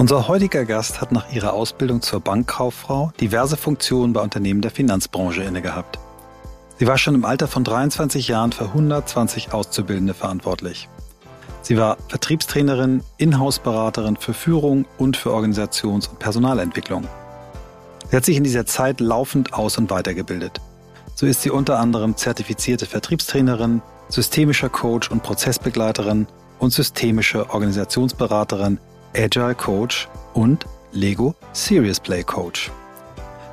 Unser heutiger Gast hat nach ihrer Ausbildung zur Bankkauffrau diverse Funktionen bei Unternehmen der Finanzbranche innegehabt. Sie war schon im Alter von 23 Jahren für 120 Auszubildende verantwortlich. Sie war Vertriebstrainerin, Inhouse-Beraterin für Führung und für Organisations- und Personalentwicklung. Sie hat sich in dieser Zeit laufend aus- und weitergebildet. So ist sie unter anderem zertifizierte Vertriebstrainerin, systemischer Coach und Prozessbegleiterin und systemische Organisationsberaterin, Agile Coach und Lego Serious Play Coach.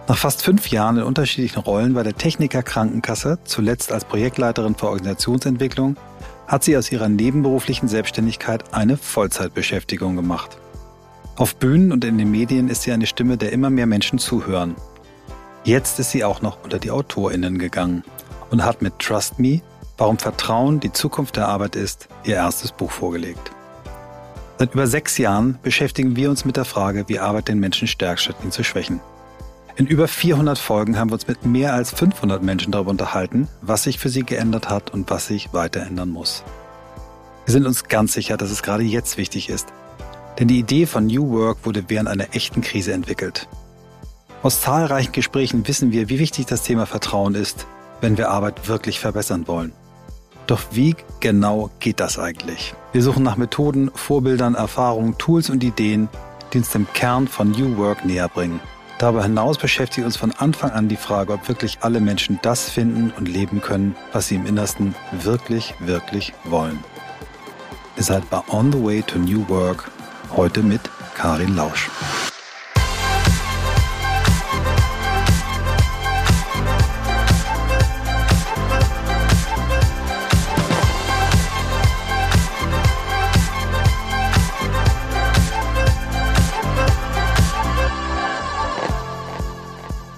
Nach fast fünf Jahren in unterschiedlichen Rollen bei der Techniker Krankenkasse, zuletzt als Projektleiterin für Organisationsentwicklung, hat sie aus ihrer nebenberuflichen Selbstständigkeit eine Vollzeitbeschäftigung gemacht. Auf Bühnen und in den Medien ist sie eine Stimme, der immer mehr Menschen zuhören. Jetzt ist sie auch noch unter die AutorInnen gegangen und hat mit Trust Me, warum Vertrauen die Zukunft der Arbeit ist, ihr erstes Buch vorgelegt. Seit über sechs Jahren beschäftigen wir uns mit der Frage, wie Arbeit den Menschen stärkt, statt ihn zu schwächen. In über 400 Folgen haben wir uns mit mehr als 500 Menschen darüber unterhalten, was sich für sie geändert hat und was sich weiter ändern muss. Wir sind uns ganz sicher, dass es gerade jetzt wichtig ist. Denn die Idee von New Work wurde während einer echten Krise entwickelt. Aus zahlreichen Gesprächen wissen wir, wie wichtig das Thema Vertrauen ist, wenn wir Arbeit wirklich verbessern wollen. Doch wie genau geht das eigentlich? Wir suchen nach Methoden, Vorbildern, Erfahrungen, Tools und Ideen, die uns dem Kern von New Work näher bringen. Darüber hinaus beschäftigt uns von Anfang an die Frage, ob wirklich alle Menschen das finden und leben können, was sie im Innersten wirklich, wirklich wollen. Ihr seid bei On the Way to New Work, heute mit Karin Lausch.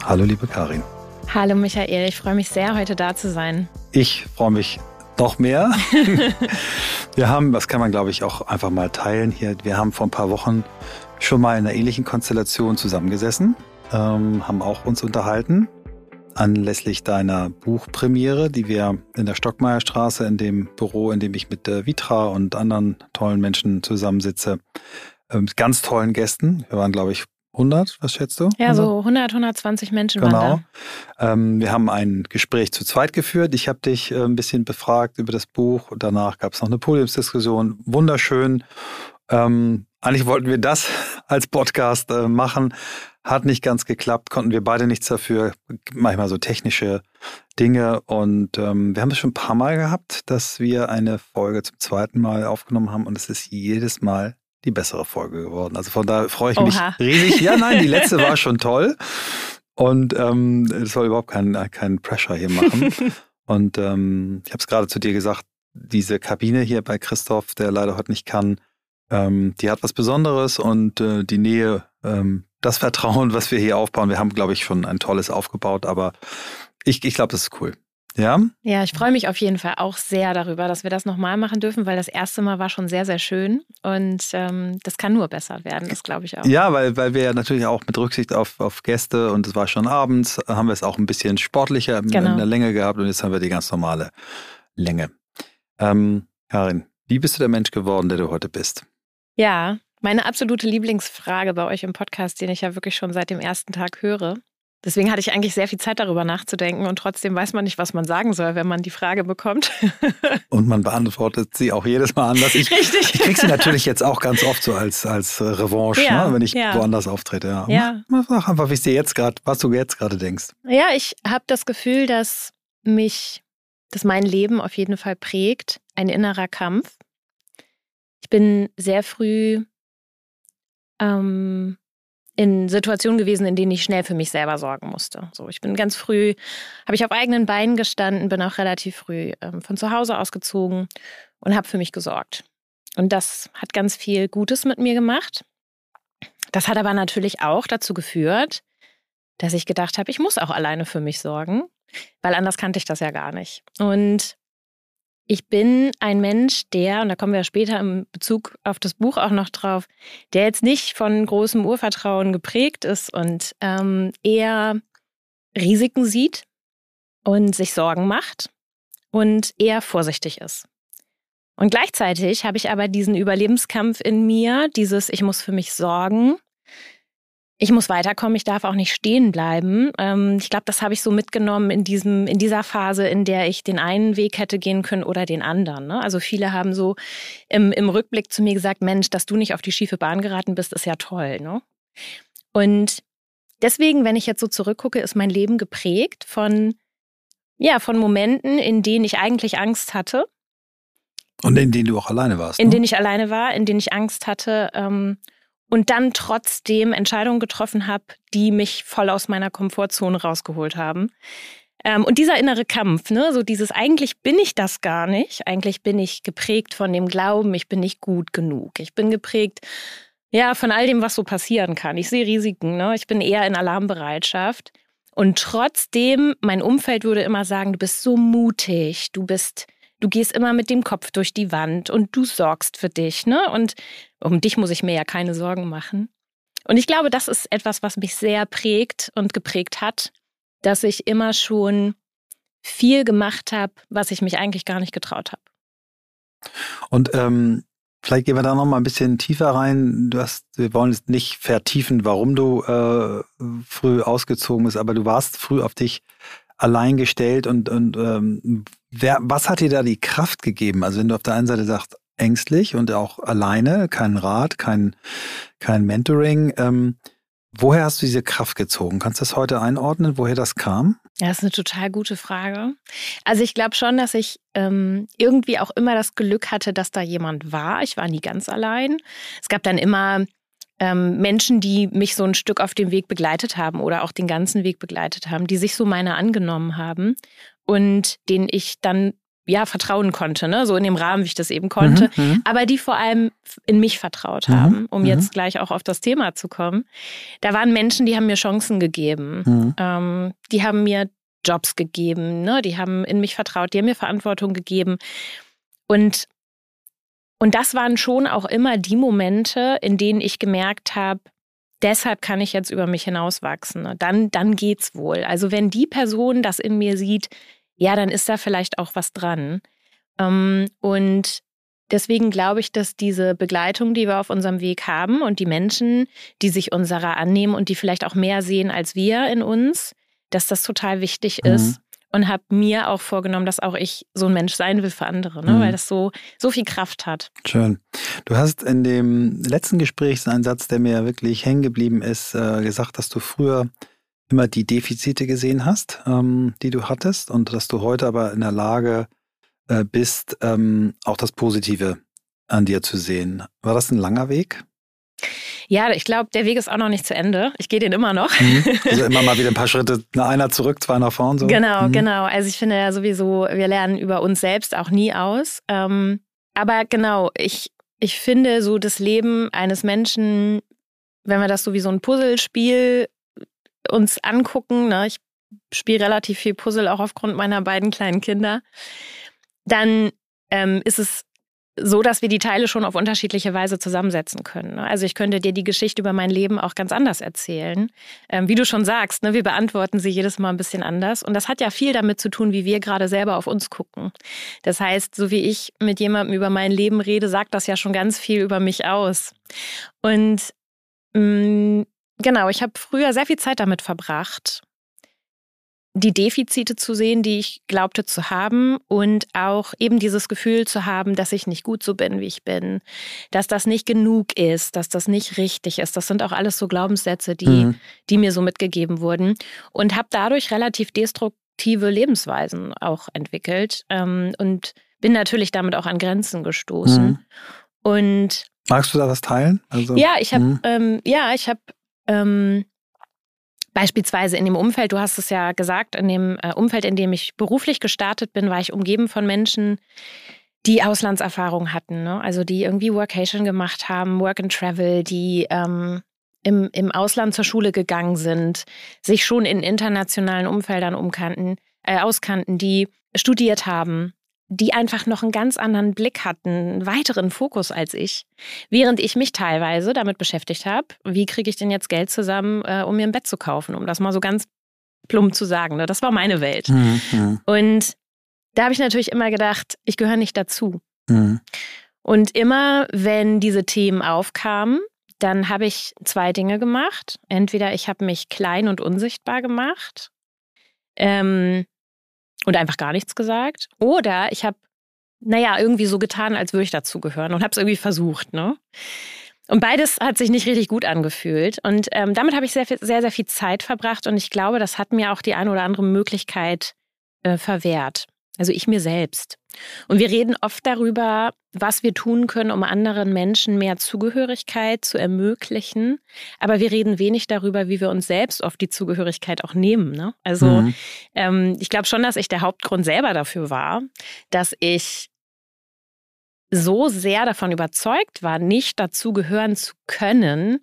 Hallo, liebe Karin. Hallo, Michael. Ich freue mich sehr, heute da zu sein. Ich freue mich noch mehr. wir haben, das kann man glaube ich auch einfach mal teilen hier, wir haben vor ein paar Wochen schon mal in einer ähnlichen Konstellation zusammengesessen, ähm, haben auch uns unterhalten anlässlich deiner Buchpremiere, die wir in der Stockmeierstraße in dem Büro, in dem ich mit der Vitra und anderen tollen Menschen zusammensitze, äh, mit ganz tollen Gästen. Wir waren, glaube ich, 100, was schätzt du? Ja, 100? so 100, 120 Menschen genau. waren da. Ähm, wir haben ein Gespräch zu zweit geführt. Ich habe dich äh, ein bisschen befragt über das Buch. Danach gab es noch eine Podiumsdiskussion. Wunderschön. Ähm, eigentlich wollten wir das als Podcast äh, machen. Hat nicht ganz geklappt, konnten wir beide nichts dafür. Manchmal so technische Dinge. Und ähm, wir haben es schon ein paar Mal gehabt, dass wir eine Folge zum zweiten Mal aufgenommen haben. Und es ist jedes Mal die bessere Folge geworden. Also von daher freue ich Oha. mich riesig. Ja, nein, die letzte war schon toll. Und ähm, es soll überhaupt keinen kein Pressure hier machen. Und ähm, ich habe es gerade zu dir gesagt, diese Kabine hier bei Christoph, der leider heute nicht kann, ähm, die hat was Besonderes und äh, die Nähe, ähm, das Vertrauen, was wir hier aufbauen. Wir haben, glaube ich, schon ein tolles aufgebaut, aber ich, ich glaube, das ist cool. Ja? Ja, ich freue mich auf jeden Fall auch sehr darüber, dass wir das nochmal machen dürfen, weil das erste Mal war schon sehr, sehr schön und ähm, das kann nur besser werden, das glaube ich auch. Ja, weil, weil wir ja natürlich auch mit Rücksicht auf, auf Gäste und es war schon abends, haben wir es auch ein bisschen sportlicher genau. in der Länge gehabt und jetzt haben wir die ganz normale Länge. Ähm, Karin, wie bist du der Mensch geworden, der du heute bist? Ja, meine absolute Lieblingsfrage bei euch im Podcast, den ich ja wirklich schon seit dem ersten Tag höre, Deswegen hatte ich eigentlich sehr viel Zeit darüber nachzudenken und trotzdem weiß man nicht, was man sagen soll, wenn man die Frage bekommt. und man beantwortet sie auch jedes Mal anders. Ich, Richtig. ich kriege sie natürlich jetzt auch ganz oft so als, als Revanche, ja, ne, wenn ich ja. woanders auftrete. Ja. ja. Mach einfach, wie es dir jetzt gerade, was du jetzt gerade denkst. Ja, ich habe das Gefühl, dass mich, dass mein Leben auf jeden Fall prägt, ein innerer Kampf. Ich bin sehr früh ähm, in Situationen gewesen, in denen ich schnell für mich selber sorgen musste. So, ich bin ganz früh, habe ich auf eigenen Beinen gestanden, bin auch relativ früh ähm, von zu Hause ausgezogen und habe für mich gesorgt. Und das hat ganz viel Gutes mit mir gemacht. Das hat aber natürlich auch dazu geführt, dass ich gedacht habe, ich muss auch alleine für mich sorgen, weil anders kannte ich das ja gar nicht. Und ich bin ein Mensch, der, und da kommen wir später im Bezug auf das Buch auch noch drauf, der jetzt nicht von großem Urvertrauen geprägt ist und ähm, eher Risiken sieht und sich Sorgen macht und eher vorsichtig ist. Und gleichzeitig habe ich aber diesen Überlebenskampf in mir, dieses Ich muss für mich sorgen. Ich muss weiterkommen, ich darf auch nicht stehen bleiben. Ähm, ich glaube, das habe ich so mitgenommen in, diesem, in dieser Phase, in der ich den einen Weg hätte gehen können oder den anderen. Ne? Also viele haben so im, im Rückblick zu mir gesagt, Mensch, dass du nicht auf die schiefe Bahn geraten bist, ist ja toll. Ne? Und deswegen, wenn ich jetzt so zurückgucke, ist mein Leben geprägt von, ja, von Momenten, in denen ich eigentlich Angst hatte und in denen du auch alleine warst. In ne? denen ich alleine war, in denen ich Angst hatte ähm, und dann trotzdem Entscheidungen getroffen habe, die mich voll aus meiner Komfortzone rausgeholt haben. Ähm, und dieser innere Kampf, ne, so dieses eigentlich bin ich das gar nicht. Eigentlich bin ich geprägt von dem Glauben, ich bin nicht gut genug. Ich bin geprägt, ja, von all dem, was so passieren kann. Ich sehe Risiken, ne? Ich bin eher in Alarmbereitschaft. Und trotzdem, mein Umfeld würde immer sagen, du bist so mutig, du bist du gehst immer mit dem Kopf durch die Wand und du sorgst für dich, ne? Und um dich muss ich mir ja keine Sorgen machen. Und ich glaube, das ist etwas, was mich sehr prägt und geprägt hat, dass ich immer schon viel gemacht habe, was ich mich eigentlich gar nicht getraut habe. Und ähm, vielleicht gehen wir da noch mal ein bisschen tiefer rein. Du hast, wir wollen jetzt nicht vertiefen, warum du äh, früh ausgezogen bist, aber du warst früh auf dich allein gestellt und, und ähm, wer, was hat dir da die Kraft gegeben? Also wenn du auf der einen Seite sagst, ängstlich und auch alleine, kein Rat, kein, kein Mentoring, ähm, woher hast du diese Kraft gezogen? Kannst du das heute einordnen, woher das kam? Ja, das ist eine total gute Frage. Also ich glaube schon, dass ich ähm, irgendwie auch immer das Glück hatte, dass da jemand war. Ich war nie ganz allein. Es gab dann immer ähm, Menschen, die mich so ein Stück auf dem Weg begleitet haben oder auch den ganzen Weg begleitet haben, die sich so meiner angenommen haben und denen ich dann ja vertrauen konnte, ne? so in dem Rahmen, wie ich das eben konnte, mhm, mhm. aber die vor allem in mich vertraut mhm, haben, um mhm. jetzt gleich auch auf das Thema zu kommen. Da waren Menschen, die haben mir Chancen gegeben, mhm. ähm, die haben mir Jobs gegeben, ne? die haben in mich vertraut, die haben mir Verantwortung gegeben und und das waren schon auch immer die Momente, in denen ich gemerkt habe, deshalb kann ich jetzt über mich hinauswachsen. Ne? Dann, dann geht's wohl. Also wenn die Person das in mir sieht, ja, dann ist da vielleicht auch was dran. Ähm, und deswegen glaube ich, dass diese Begleitung, die wir auf unserem Weg haben und die Menschen, die sich unserer annehmen und die vielleicht auch mehr sehen als wir in uns, dass das total wichtig mhm. ist und habe mir auch vorgenommen, dass auch ich so ein Mensch sein will für andere, ne? Mhm. weil das so, so viel Kraft hat. Schön. Du hast in dem letzten Gespräch einen Satz, der mir wirklich hängen geblieben ist, äh, gesagt, dass du früher immer die Defizite gesehen hast, ähm, die du hattest und dass du heute aber in der Lage äh, bist, ähm, auch das Positive an dir zu sehen. War das ein langer Weg? Ja, ich glaube, der Weg ist auch noch nicht zu Ende. Ich gehe den immer noch. Mhm. Also immer mal wieder ein paar Schritte, einer zurück, zwei nach vorn. So. Genau, mhm. genau. Also ich finde ja sowieso, wir lernen über uns selbst auch nie aus. Ähm, aber genau, ich, ich finde so das Leben eines Menschen, wenn wir das so wie so ein Puzzlespiel uns angucken, ne, ich spiele relativ viel Puzzle auch aufgrund meiner beiden kleinen Kinder, dann ähm, ist es so, dass wir die Teile schon auf unterschiedliche Weise zusammensetzen können. Ne? Also ich könnte dir die Geschichte über mein Leben auch ganz anders erzählen. Ähm, wie du schon sagst, ne, wir beantworten sie jedes Mal ein bisschen anders. Und das hat ja viel damit zu tun, wie wir gerade selber auf uns gucken. Das heißt, so wie ich mit jemandem über mein Leben rede, sagt das ja schon ganz viel über mich aus. Und mh, mm, genau, ich habe früher sehr viel Zeit damit verbracht, die Defizite zu sehen, die ich glaubte zu haben und auch eben dieses Gefühl zu haben, dass ich nicht gut so bin, wie ich bin, dass das nicht genug ist, dass das nicht richtig ist. Das sind auch alles so Glaubenssätze, die, mhm. die mir so mitgegeben wurden und habe dadurch relativ destruktive Lebensweisen auch entwickelt ähm, und bin natürlich damit auch an Grenzen gestoßen. Mhm. Und magst du da was teilen? Also, ja, ich habe mhm. ähm, ja, ich habe ähm, Beispielsweise in dem Umfeld, du hast es ja gesagt, in dem äh, Umfeld, in dem ich beruflich gestartet bin, war ich umgeben von Menschen, die Auslandserfahrung hatten. Ne? Also die irgendwie Workation gemacht haben, Work and Travel, die ähm, im, im Ausland zur Schule gegangen sind, sich schon in internationalen Umfeldern umkannten, äh, auskannten, die studiert haben, die einfach noch einen ganz anderen Blick hatten, einen weiteren Fokus als ich. Während ich mich teilweise damit beschäftigt habe, wie kriege ich denn jetzt Geld zusammen, äh, um mir ein Bett zu kaufen, um das mal so ganz plump zu sagen. Ne? Das war meine Welt. Mhm. Und da habe ich natürlich immer gedacht, ich gehöre nicht dazu. Mhm. Und immer, wenn diese Themen aufkamen, dann habe ich zwei Dinge gemacht. Entweder ich habe mich klein und unsichtbar gemacht ähm, und einfach gar nichts gesagt. Oder ich habe, naja, irgendwie so getan, als würde ich dazugehören und habe es irgendwie versucht. Ne? Und beides hat sich nicht richtig gut angefühlt. Und ähm, damit habe ich sehr, sehr, sehr viel Zeit verbracht. Und ich glaube, das hat mir auch die eine oder andere Möglichkeit äh, verwehrt. Also ich mir selbst. Und wir reden oft darüber, was wir tun können, um anderen Menschen mehr Zugehörigkeit zu ermöglichen. Aber wir reden wenig darüber, wie wir uns selbst oft die Zugehörigkeit auch nehmen. Ne? Also mhm. ähm, ich glaube schon, dass ich der Hauptgrund selber dafür war, dass ich so sehr davon überzeugt war, nicht dazugehören zu können,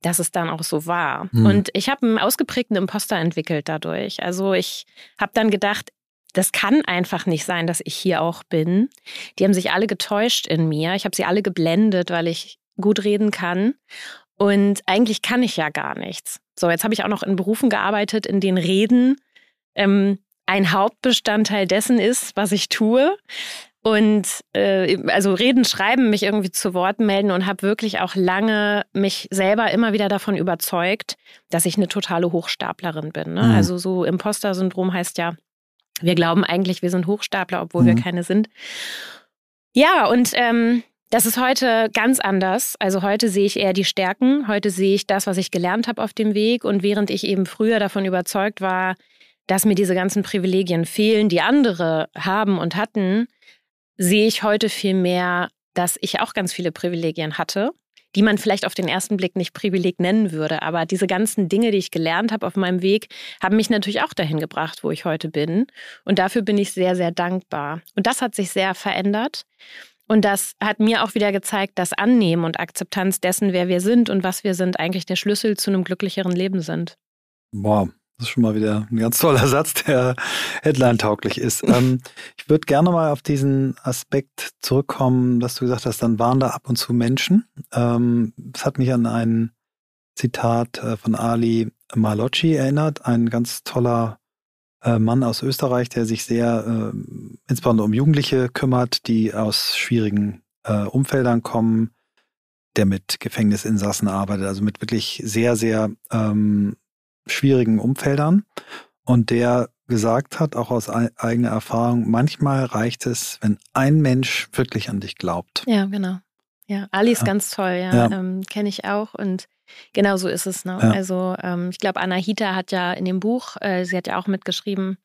dass es dann auch so war. Mhm. Und ich habe einen ausgeprägten Imposter entwickelt dadurch. Also ich habe dann gedacht, das kann einfach nicht sein, dass ich hier auch bin. Die haben sich alle getäuscht in mir. Ich habe sie alle geblendet, weil ich gut reden kann. Und eigentlich kann ich ja gar nichts. So, jetzt habe ich auch noch in Berufen gearbeitet, in denen Reden ähm, ein Hauptbestandteil dessen ist, was ich tue. Und äh, also reden, schreiben, mich irgendwie zu Wort melden und habe wirklich auch lange mich selber immer wieder davon überzeugt, dass ich eine totale Hochstaplerin bin. Ne? Mhm. Also so Imposter-Syndrom heißt ja, wir glauben eigentlich, wir sind Hochstapler, obwohl mhm. wir keine sind. Ja, und ähm, das ist heute ganz anders. Also heute sehe ich eher die Stärken, heute sehe ich das, was ich gelernt habe auf dem Weg. Und während ich eben früher davon überzeugt war, dass mir diese ganzen Privilegien fehlen, die andere haben und hatten, sehe ich heute viel mehr, dass ich auch ganz viele Privilegien hatte die man vielleicht auf den ersten Blick nicht Privileg nennen würde. Aber diese ganzen Dinge, die ich gelernt habe auf meinem Weg, haben mich natürlich auch dahin gebracht, wo ich heute bin. Und dafür bin ich sehr, sehr dankbar. Und das hat sich sehr verändert. Und das hat mir auch wieder gezeigt, dass Annehmen und Akzeptanz dessen, wer wir sind und was wir sind, eigentlich der Schlüssel zu einem glücklicheren Leben sind. Wow, das ist schon mal wieder ein ganz toller Satz, der headline-tauglich ist. ähm, ich würde gerne mal auf diesen Aspekt zurückkommen, dass du gesagt hast, dann waren da ab und zu Menschen. Ähm, hat mich an ein Zitat äh, von Ali Malocci erinnert, ein ganz toller äh, Mann aus Österreich, der sich sehr äh, insbesondere um Jugendliche kümmert, die aus schwierigen äh, Umfeldern kommen, der mit Gefängnisinsassen arbeitet, also mit wirklich sehr, sehr ähm, schwierigen Umfeldern und der gesagt hat, auch aus eigener Erfahrung, manchmal reicht es, wenn ein Mensch wirklich an dich glaubt. Ja, genau. Ja, Ali ist ja. ganz toll, ja, ja. Ähm, kenne ich auch und genau so ist es. Ne? Ja. Also ähm, ich glaube, Anahita hat ja in dem Buch, äh, sie hat ja auch mitgeschrieben,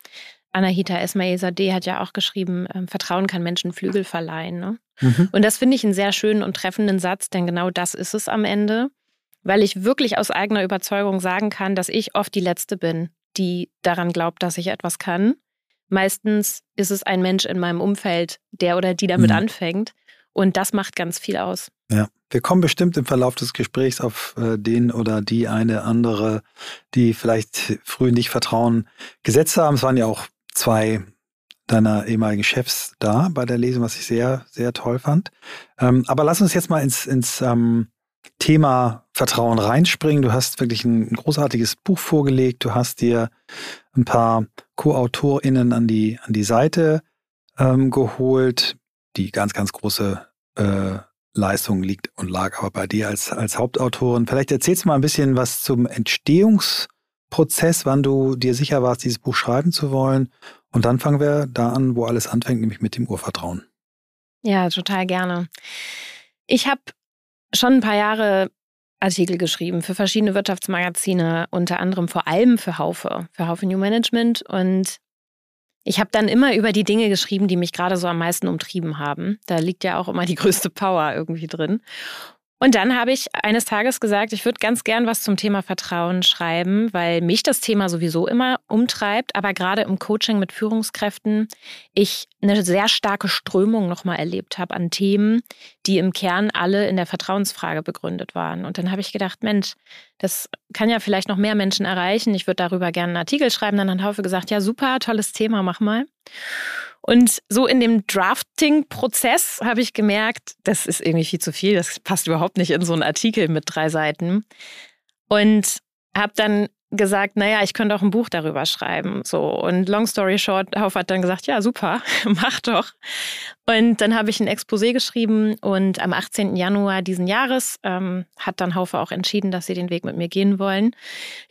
Anahita Esmail Sadeh hat ja auch geschrieben, ähm, Vertrauen kann Menschen Flügel verleihen. Ne? Mhm. Und das finde ich einen sehr schönen und treffenden Satz, denn genau das ist es am Ende weil ich wirklich aus eigener Überzeugung sagen kann, dass ich oft die Letzte bin, die daran glaubt, dass ich etwas kann. Meistens ist es ein Mensch in meinem Umfeld, der oder die damit mhm. anfängt. Und das macht ganz viel aus. Ja, wir kommen bestimmt im Verlauf des Gesprächs auf äh, den oder die eine andere, die vielleicht früh nicht Vertrauen gesetzt haben. Es waren ja auch zwei deiner ehemaligen Chefs da bei der Lesung, was ich sehr, sehr toll fand. Ähm, aber lass uns jetzt mal ins, ins ähm, Thema Vertrauen reinspringen. Du hast wirklich ein großartiges Buch vorgelegt. Du hast dir ein paar Co-AutorInnen an die, an die Seite ähm, geholt. Die ganz, ganz große äh, Leistung liegt und lag aber bei dir als, als Hauptautorin. Vielleicht erzählst du mal ein bisschen was zum Entstehungsprozess, wann du dir sicher warst, dieses Buch schreiben zu wollen. Und dann fangen wir da an, wo alles anfängt, nämlich mit dem Urvertrauen. Ja, total gerne. Ich habe schon ein paar Jahre Artikel geschrieben für verschiedene Wirtschaftsmagazine, unter anderem vor allem für Haufe, für Haufe New Management. Und ich habe dann immer über die Dinge geschrieben, die mich gerade so am meisten umtrieben haben. Da liegt ja auch immer die größte Power irgendwie drin. Und dann habe ich eines Tages gesagt, ich würde ganz gern was zum Thema Vertrauen schreiben, weil mich das Thema sowieso immer umtreibt, aber gerade im Coaching mit Führungskräften ich eine sehr starke Strömung nochmal erlebt habe an Themen, die im Kern alle in der Vertrauensfrage begründet waren. Und dann habe ich gedacht, Mensch, das kann ja vielleicht noch mehr Menschen erreichen. Ich würde darüber gerne einen Artikel schreiben. Dann hat Haufe gesagt, ja super, tolles Thema, mach mal. Und so in dem Drafting-Prozess habe ich gemerkt, das ist irgendwie viel zu viel, das passt überhaupt nicht in so einen Artikel mit drei Seiten. Und habe dann gesagt, naja, ich könnte auch ein Buch darüber schreiben. So. Und long story short, Haufe hat dann gesagt, ja, super, mach doch. Und dann habe ich ein Exposé geschrieben und am 18. Januar diesen Jahres ähm, hat dann Haufe auch entschieden, dass sie den Weg mit mir gehen wollen.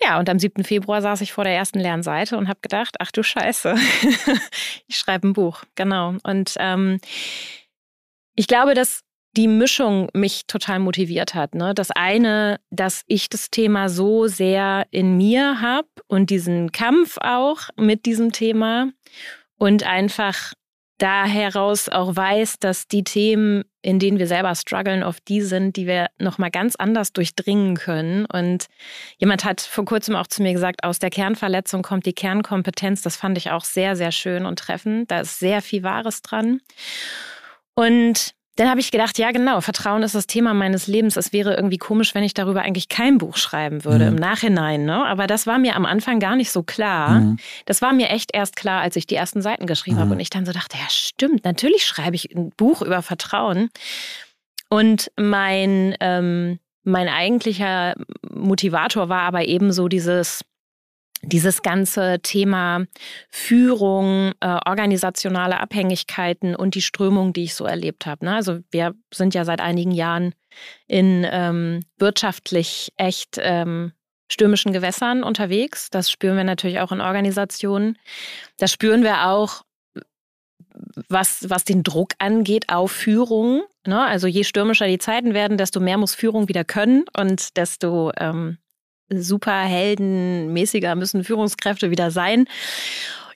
Ja, und am 7. Februar saß ich vor der ersten Lernseite und habe gedacht, ach du Scheiße, ich schreibe ein Buch. Genau. Und ähm, ich glaube, dass die Mischung mich total motiviert hat. Ne? Das eine, dass ich das Thema so sehr in mir habe und diesen Kampf auch mit diesem Thema und einfach da heraus auch weiß, dass die Themen, in denen wir selber strugglen, oft die sind, die wir nochmal ganz anders durchdringen können. Und jemand hat vor kurzem auch zu mir gesagt, aus der Kernverletzung kommt die Kernkompetenz. Das fand ich auch sehr, sehr schön und treffend. Da ist sehr viel Wahres dran. Und dann habe ich gedacht, ja genau, Vertrauen ist das Thema meines Lebens. Es wäre irgendwie komisch, wenn ich darüber eigentlich kein Buch schreiben würde mhm. im Nachhinein. Ne? Aber das war mir am Anfang gar nicht so klar. Mhm. Das war mir echt erst klar, als ich die ersten Seiten geschrieben mhm. habe und ich dann so dachte, ja stimmt, natürlich schreibe ich ein Buch über Vertrauen. Und mein, ähm, mein eigentlicher Motivator war aber eben so dieses dieses ganze Thema Führung, äh, organisationale Abhängigkeiten und die Strömung, die ich so erlebt habe. Ne? Also wir sind ja seit einigen Jahren in ähm, wirtschaftlich echt ähm, stürmischen Gewässern unterwegs. Das spüren wir natürlich auch in Organisationen. Das spüren wir auch, was, was den Druck angeht auf Führung. Ne? Also je stürmischer die Zeiten werden, desto mehr muss Führung wieder können und desto ähm, superheldenmäßiger müssen Führungskräfte wieder sein.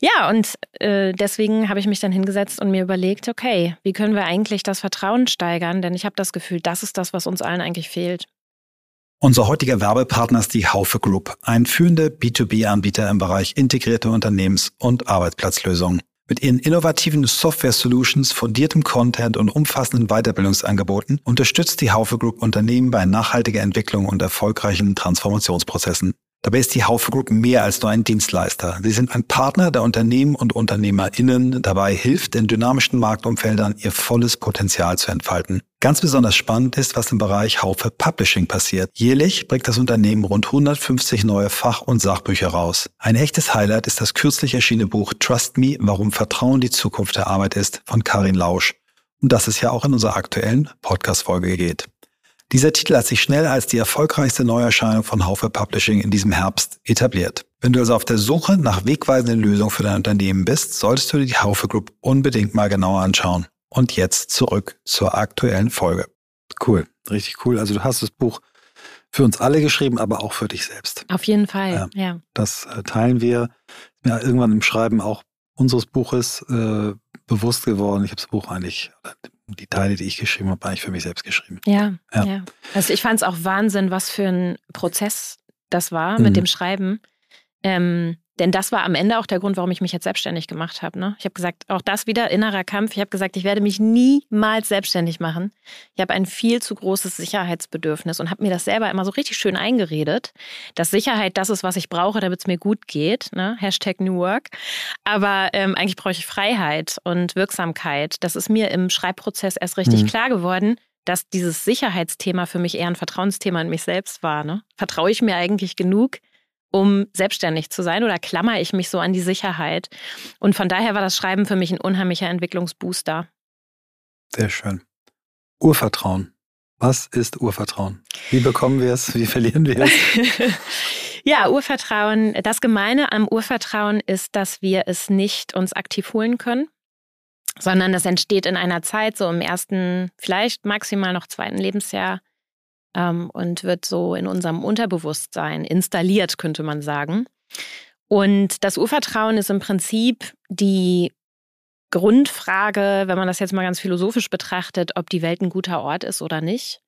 Ja, und äh, deswegen habe ich mich dann hingesetzt und mir überlegt, okay, wie können wir eigentlich das Vertrauen steigern? Denn ich habe das Gefühl, das ist das, was uns allen eigentlich fehlt. Unser heutiger Werbepartner ist die Haufe Group, ein führender B2B-Anbieter im Bereich integrierte Unternehmens- und Arbeitsplatzlösungen. Mit ihren innovativen Software-Solutions, fundiertem Content und umfassenden Weiterbildungsangeboten unterstützt die Haufe Group Unternehmen bei nachhaltiger Entwicklung und erfolgreichen Transformationsprozessen. Dabei ist die Haufe Group mehr als nur ein Dienstleister. Sie sind ein Partner, der Unternehmen und UnternehmerInnen dabei hilft, in dynamischen Marktumfeldern ihr volles Potenzial zu entfalten. Ganz besonders spannend ist, was im Bereich Haufe Publishing passiert. Jährlich bringt das Unternehmen rund 150 neue Fach- und Sachbücher raus. Ein echtes Highlight ist das kürzlich erschienene Buch Trust Me, warum Vertrauen die Zukunft der Arbeit ist von Karin Lausch. Und das es ja auch in unserer aktuellen Podcast-Folge geht. Dieser Titel hat sich schnell als die erfolgreichste Neuerscheinung von Haufe Publishing in diesem Herbst etabliert. Wenn du also auf der Suche nach wegweisenden Lösungen für dein Unternehmen bist, solltest du dir die Haufe Group unbedingt mal genauer anschauen. Und jetzt zurück zur aktuellen Folge. Cool, richtig cool. Also du hast das Buch für uns alle geschrieben, aber auch für dich selbst. Auf jeden Fall, ja. ja. Das äh, teilen wir. Ja, irgendwann im Schreiben auch unseres Buches äh, bewusst geworden. Ich habe das Buch eigentlich, die Teile, die ich geschrieben habe, eigentlich für mich selbst geschrieben. Ja, ja. ja. Also ich fand es auch Wahnsinn, was für ein Prozess das war mit mhm. dem Schreiben. Ähm, denn das war am Ende auch der Grund, warum ich mich jetzt selbstständig gemacht habe. Ne? Ich habe gesagt, auch das wieder innerer Kampf. Ich habe gesagt, ich werde mich niemals selbstständig machen. Ich habe ein viel zu großes Sicherheitsbedürfnis und habe mir das selber immer so richtig schön eingeredet, dass Sicherheit das ist, was ich brauche, damit es mir gut geht. Ne? Hashtag New Work. Aber ähm, eigentlich brauche ich Freiheit und Wirksamkeit. Das ist mir im Schreibprozess erst richtig mhm. klar geworden dass dieses Sicherheitsthema für mich eher ein Vertrauensthema in mich selbst war. Ne? Vertraue ich mir eigentlich genug, um selbstständig zu sein oder klammer ich mich so an die Sicherheit? Und von daher war das Schreiben für mich ein unheimlicher Entwicklungsbooster. Sehr schön. Urvertrauen. Was ist Urvertrauen? Wie bekommen wir es? Wie verlieren wir es? ja, Urvertrauen. Das Gemeine am Urvertrauen ist, dass wir es nicht uns aktiv holen können, sondern es entsteht in einer Zeit, so im ersten, vielleicht maximal noch zweiten Lebensjahr, ähm, und wird so in unserem Unterbewusstsein installiert, könnte man sagen. Und das Urvertrauen ist im Prinzip die Grundfrage, wenn man das jetzt mal ganz philosophisch betrachtet, ob die Welt ein guter Ort ist oder nicht.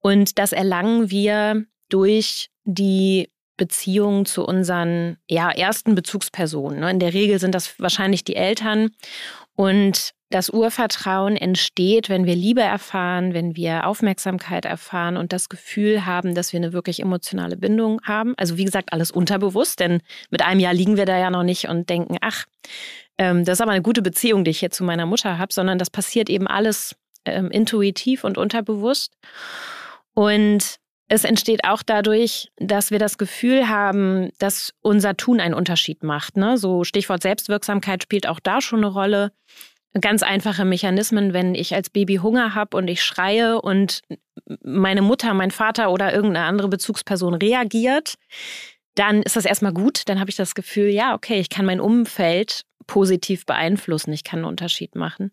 Und das erlangen wir durch die Beziehung zu unseren ja, ersten Bezugspersonen. Ne? In der Regel sind das wahrscheinlich die Eltern. Und das Urvertrauen entsteht, wenn wir Liebe erfahren, wenn wir Aufmerksamkeit erfahren und das Gefühl haben, dass wir eine wirklich emotionale Bindung haben. Also wie gesagt, alles unterbewusst, denn mit einem Jahr liegen wir da ja noch nicht und denken, ach, ähm, das ist aber eine gute Beziehung, die ich hier zu meiner Mutter habe, sondern das passiert eben alles ähm, intuitiv und unterbewusst. Und es entsteht auch dadurch, dass wir das Gefühl haben, dass unser Tun einen Unterschied macht. Ne? So Stichwort Selbstwirksamkeit spielt auch da schon eine Rolle. Ganz einfache Mechanismen, wenn ich als Baby Hunger habe und ich schreie und meine Mutter, mein Vater oder irgendeine andere Bezugsperson reagiert, dann ist das erstmal gut. Dann habe ich das Gefühl, ja, okay, ich kann mein Umfeld positiv beeinflussen, ich kann einen Unterschied machen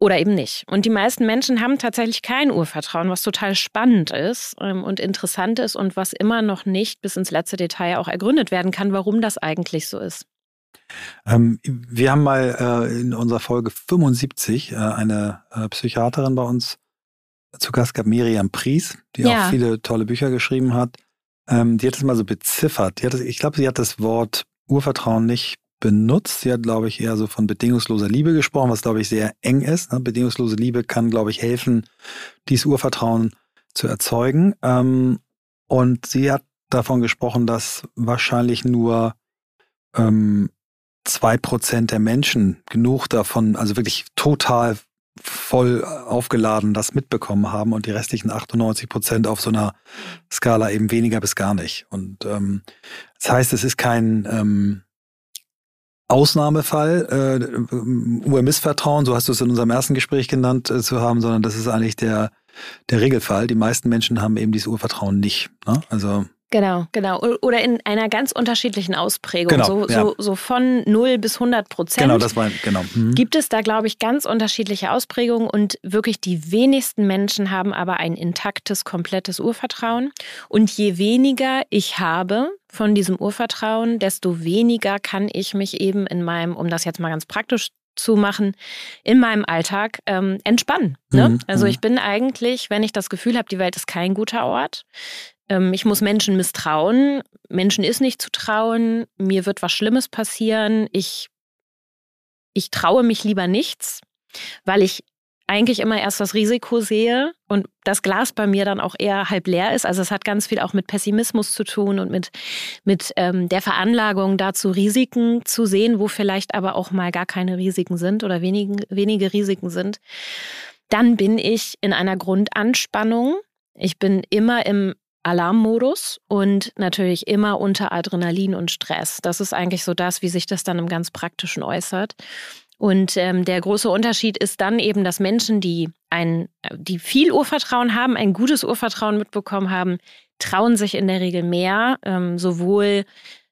oder eben nicht. Und die meisten Menschen haben tatsächlich kein Urvertrauen, was total spannend ist ähm, und interessant ist und was immer noch nicht bis ins letzte Detail auch ergründet werden kann, warum das eigentlich so ist. Ähm, wir haben mal äh, in unserer Folge 75 äh, eine äh, Psychiaterin bei uns zu Gast gehabt, Miriam Pries, die ja. auch viele tolle Bücher geschrieben hat. Ähm, die hat es mal so beziffert. Das, ich glaube, sie hat das Wort Urvertrauen nicht benutzt. Sie hat, glaube ich, eher so von bedingungsloser Liebe gesprochen, was, glaube ich, sehr eng ist. Ne? Bedingungslose Liebe kann, glaube ich, helfen, dieses Urvertrauen zu erzeugen. Ähm, und sie hat davon gesprochen, dass wahrscheinlich nur ähm, zwei Prozent der Menschen genug davon, also wirklich total voll aufgeladen das mitbekommen haben und die restlichen 98 Prozent auf so einer Skala eben weniger bis gar nicht. Und ähm, das heißt, es ist kein ähm, Ausnahmefall, äh, Urmissvertrauen, so hast du es in unserem ersten Gespräch genannt, äh, zu haben, sondern das ist eigentlich der, der Regelfall. Die meisten Menschen haben eben dieses Urvertrauen nicht. Ne? Also Genau, genau. Oder in einer ganz unterschiedlichen Ausprägung. Genau, so, ja. so, so von 0 bis 100 Prozent. Genau, das war, genau. Mhm. Gibt es da, glaube ich, ganz unterschiedliche Ausprägungen und wirklich die wenigsten Menschen haben aber ein intaktes, komplettes Urvertrauen. Und je weniger ich habe von diesem Urvertrauen, desto weniger kann ich mich eben in meinem, um das jetzt mal ganz praktisch zu machen, in meinem Alltag ähm, entspannen. Ne? Mhm. Also mhm. ich bin eigentlich, wenn ich das Gefühl habe, die Welt ist kein guter Ort, ähm, ich muss Menschen misstrauen. Menschen ist nicht zu trauen. Mir wird was Schlimmes passieren. Ich, ich traue mich lieber nichts, weil ich eigentlich immer erst das Risiko sehe und das Glas bei mir dann auch eher halb leer ist. Also es hat ganz viel auch mit Pessimismus zu tun und mit, mit ähm, der Veranlagung dazu, Risiken zu sehen, wo vielleicht aber auch mal gar keine Risiken sind oder wenige, wenige Risiken sind. Dann bin ich in einer Grundanspannung. Ich bin immer im Alarmmodus und natürlich immer unter Adrenalin und Stress. Das ist eigentlich so das, wie sich das dann im ganz praktischen äußert. Und ähm, der große Unterschied ist dann eben, dass Menschen, die ein, die viel Urvertrauen haben, ein gutes Urvertrauen mitbekommen haben, trauen sich in der Regel mehr, ähm, sowohl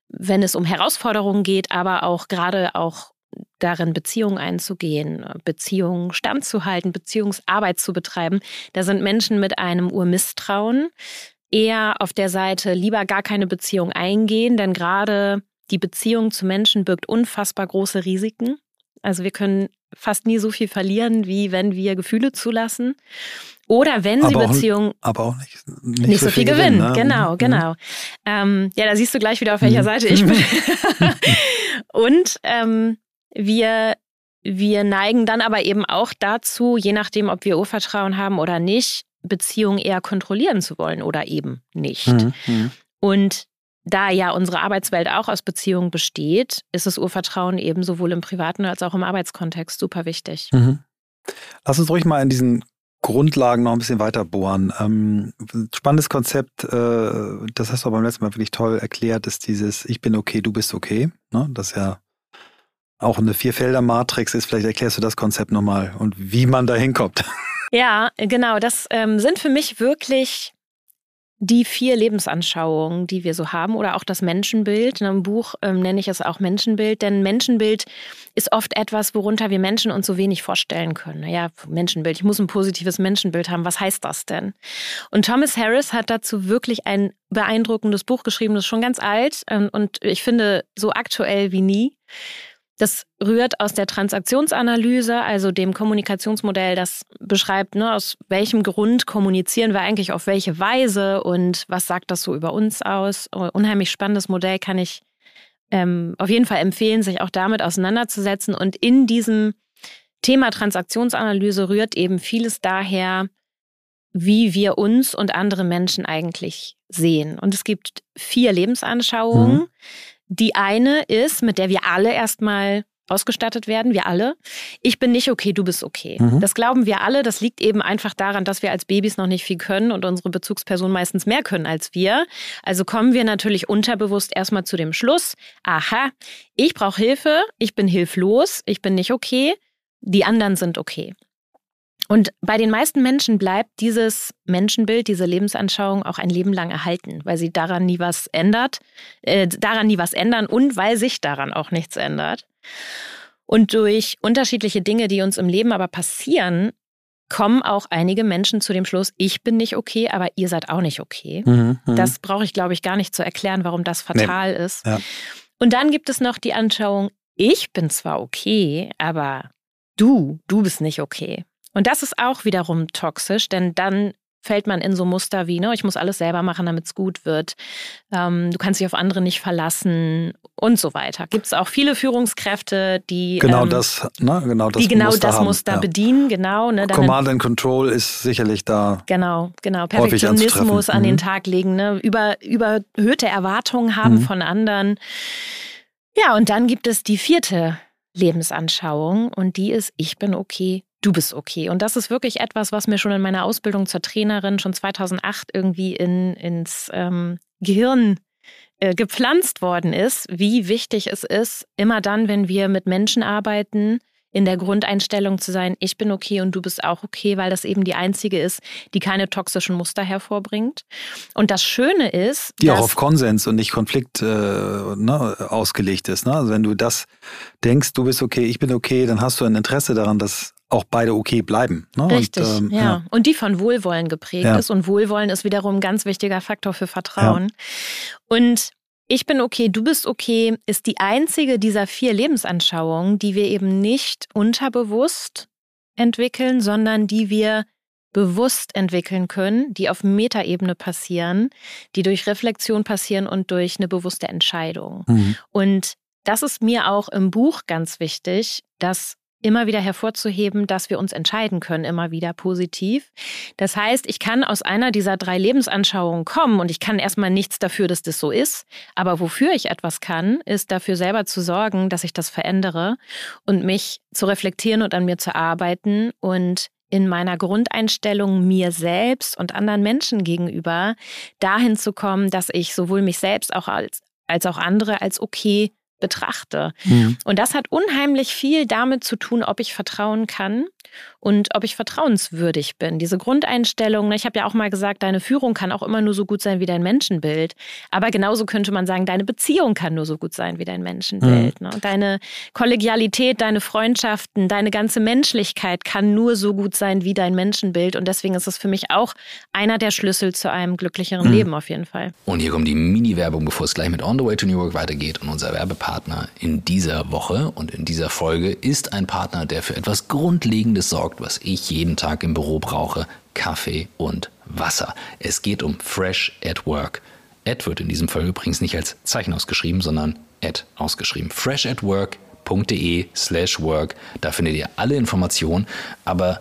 wenn es um Herausforderungen geht, aber auch gerade auch darin, Beziehungen einzugehen, Beziehungen standzuhalten, Beziehungsarbeit zu betreiben. Da sind Menschen mit einem Urmisstrauen eher auf der Seite lieber gar keine Beziehung eingehen, denn gerade die Beziehung zu Menschen birgt unfassbar große Risiken. Also wir können fast nie so viel verlieren, wie wenn wir Gefühle zulassen. Oder wenn sie Beziehungen. Aber auch nicht, nicht, nicht so, so, viel, gewinnen. gewinnen ne? Genau, mhm. genau. Ähm, ja, da siehst du gleich wieder, auf welcher mhm. Seite ich bin. Und ähm, wir, wir neigen dann aber eben auch dazu, je nachdem, ob wir Urvertrauen haben oder nicht, Beziehungen eher kontrollieren zu wollen oder eben nicht. Mhm, mhm. Und da ja unsere Arbeitswelt auch aus Beziehungen besteht, ist das Urvertrauen eben sowohl im privaten als auch im Arbeitskontext super wichtig. Mhm. Lass uns ruhig mal in diesen Grundlagen noch ein bisschen weiter bohren. Ähm, spannendes Konzept, äh, das hast du beim letzten Mal wirklich toll erklärt, ist dieses Ich bin okay, du bist okay. Ne? Das ja auch eine Vierfelder-Matrix ist. Vielleicht erklärst du das Konzept nochmal und wie man da hinkommt. Ja, genau. Das ähm, sind für mich wirklich die vier Lebensanschauungen, die wir so haben, oder auch das Menschenbild. In einem Buch ähm, nenne ich es auch Menschenbild, denn Menschenbild ist oft etwas, worunter wir Menschen uns so wenig vorstellen können. Ja, Menschenbild, ich muss ein positives Menschenbild haben. Was heißt das denn? Und Thomas Harris hat dazu wirklich ein beeindruckendes Buch geschrieben, das ist schon ganz alt ähm, und ich finde so aktuell wie nie. Das rührt aus der Transaktionsanalyse, also dem Kommunikationsmodell, das beschreibt, ne, aus welchem Grund kommunizieren wir eigentlich auf welche Weise und was sagt das so über uns aus. Unheimlich spannendes Modell kann ich ähm, auf jeden Fall empfehlen, sich auch damit auseinanderzusetzen. Und in diesem Thema Transaktionsanalyse rührt eben vieles daher, wie wir uns und andere Menschen eigentlich sehen. Und es gibt vier Lebensanschauungen. Mhm die eine ist, mit der wir alle erstmal ausgestattet werden, wir alle. Ich bin nicht okay, du bist okay. Mhm. Das glauben wir alle. Das liegt eben einfach daran, dass wir als Babys noch nicht viel können und unsere Bezugspersonen meistens mehr können als wir. Also kommen wir natürlich unterbewusst erstmal zu dem Schluss, aha, ich brauche Hilfe, ich bin hilflos, ich bin nicht okay, die anderen sind okay. Und bei den meisten Menschen bleibt dieses Menschenbild, diese Lebensanschauung auch ein Leben lang erhalten, weil sie daran nie was ändert, äh, daran nie was ändern und weil sich daran auch nichts ändert. Und durch unterschiedliche Dinge, die uns im Leben aber passieren, kommen auch einige Menschen zu dem Schluss, ich bin nicht okay, aber ihr seid auch nicht okay. Mhm, mhm. das brauche ich, glaube ich, gar nicht zu erklären, warum das fatal nee. ist. Ja. Und dann gibt es noch die Anschauung, ich bin zwar okay, aber du, du bist nicht okay. Und das ist auch wiederum toxisch, denn dann fällt man in so Muster wie, ne, ich muss alles selber machen, damit es gut wird. Ähm, du kannst dich auf andere nicht verlassen und so weiter. Gibt es auch viele Führungskräfte, die genau ähm, das, ne, genau das die genau Muster das Muster haben, bedienen, genau. Ne, Command and Control ist sicherlich da. Genau, genau. Perfektionismus an den mhm. Tag legen, ne, über, überhöhte Erwartungen haben mhm. von anderen. Ja, und dann gibt es die vierte Lebensanschauung und die ist, ich bin okay, du bist okay. Und das ist wirklich etwas, was mir schon in meiner Ausbildung zur Trainerin schon 2008 irgendwie in, ins ähm, Gehirn äh, gepflanzt worden ist, wie wichtig es ist, immer dann, wenn wir mit Menschen arbeiten, in der Grundeinstellung zu sein, ich bin okay und du bist auch okay, weil das eben die einzige ist, die keine toxischen Muster hervorbringt. Und das Schöne ist, die auch auf Konsens und nicht Konflikt äh, ne, ausgelegt ist. Ne? Also wenn du das denkst, du bist okay, ich bin okay, dann hast du ein Interesse daran, dass auch beide okay bleiben. Ne? Richtig, und, ähm, ja. ja. Und die von Wohlwollen geprägt ja. ist. Und Wohlwollen ist wiederum ein ganz wichtiger Faktor für Vertrauen. Ja. Und ich bin okay, du bist okay, ist die einzige dieser vier Lebensanschauungen, die wir eben nicht unterbewusst entwickeln, sondern die wir bewusst entwickeln können, die auf Metaebene passieren, die durch Reflexion passieren und durch eine bewusste Entscheidung. Mhm. Und das ist mir auch im Buch ganz wichtig, dass immer wieder hervorzuheben, dass wir uns entscheiden können, immer wieder positiv. Das heißt, ich kann aus einer dieser drei Lebensanschauungen kommen und ich kann erstmal nichts dafür, dass das so ist. Aber wofür ich etwas kann, ist dafür selber zu sorgen, dass ich das verändere und mich zu reflektieren und an mir zu arbeiten und in meiner Grundeinstellung mir selbst und anderen Menschen gegenüber dahin zu kommen, dass ich sowohl mich selbst auch als, als auch andere als okay betrachte. Mhm. Und das hat unheimlich viel damit zu tun, ob ich vertrauen kann und ob ich vertrauenswürdig bin. Diese Grundeinstellung, ne, ich habe ja auch mal gesagt, deine Führung kann auch immer nur so gut sein wie dein Menschenbild. Aber genauso könnte man sagen, deine Beziehung kann nur so gut sein wie dein Menschenbild. Mhm. Ne? Deine Kollegialität, deine Freundschaften, deine ganze Menschlichkeit kann nur so gut sein wie dein Menschenbild. Und deswegen ist es für mich auch einer der Schlüssel zu einem glücklicheren mhm. Leben auf jeden Fall. Und hier kommt die Mini-Werbung, bevor es gleich mit On the Way to New York weitergeht. Und unser Werbepartner in dieser Woche und in dieser Folge ist ein Partner, der für etwas Grundlegendes sorgt, was ich jeden Tag im Büro brauche, Kaffee und Wasser. Es geht um Fresh at Work. Ad wird in diesem Fall übrigens nicht als Zeichen ausgeschrieben, sondern Ad ausgeschrieben. Fresh at Work.de slash work. Da findet ihr alle Informationen. Aber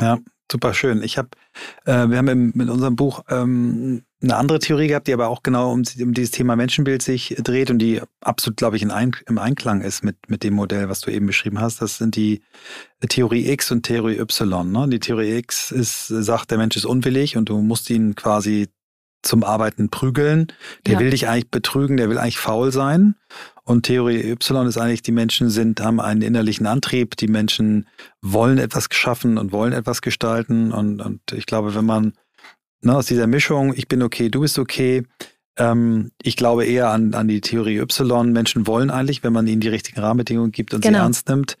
Ja, super schön. Ich habe, äh, wir haben im, mit unserem Buch ähm, eine andere Theorie gehabt, die aber auch genau um, um dieses Thema Menschenbild sich dreht und die absolut, glaube ich, in ein, im Einklang ist mit, mit dem Modell, was du eben beschrieben hast. Das sind die Theorie X und Theorie Y. Ne? Die Theorie X ist, sagt, der Mensch ist unwillig und du musst ihn quasi zum Arbeiten prügeln. Der ja. will dich eigentlich betrügen, der will eigentlich faul sein. Und Theorie Y ist eigentlich, die Menschen sind, haben einen innerlichen Antrieb, die Menschen wollen etwas geschaffen und wollen etwas gestalten. Und, und ich glaube, wenn man ne, aus dieser Mischung, ich bin okay, du bist okay, ähm, ich glaube eher an, an die Theorie Y. Menschen wollen eigentlich, wenn man ihnen die richtigen Rahmenbedingungen gibt und genau. sie ernst nimmt.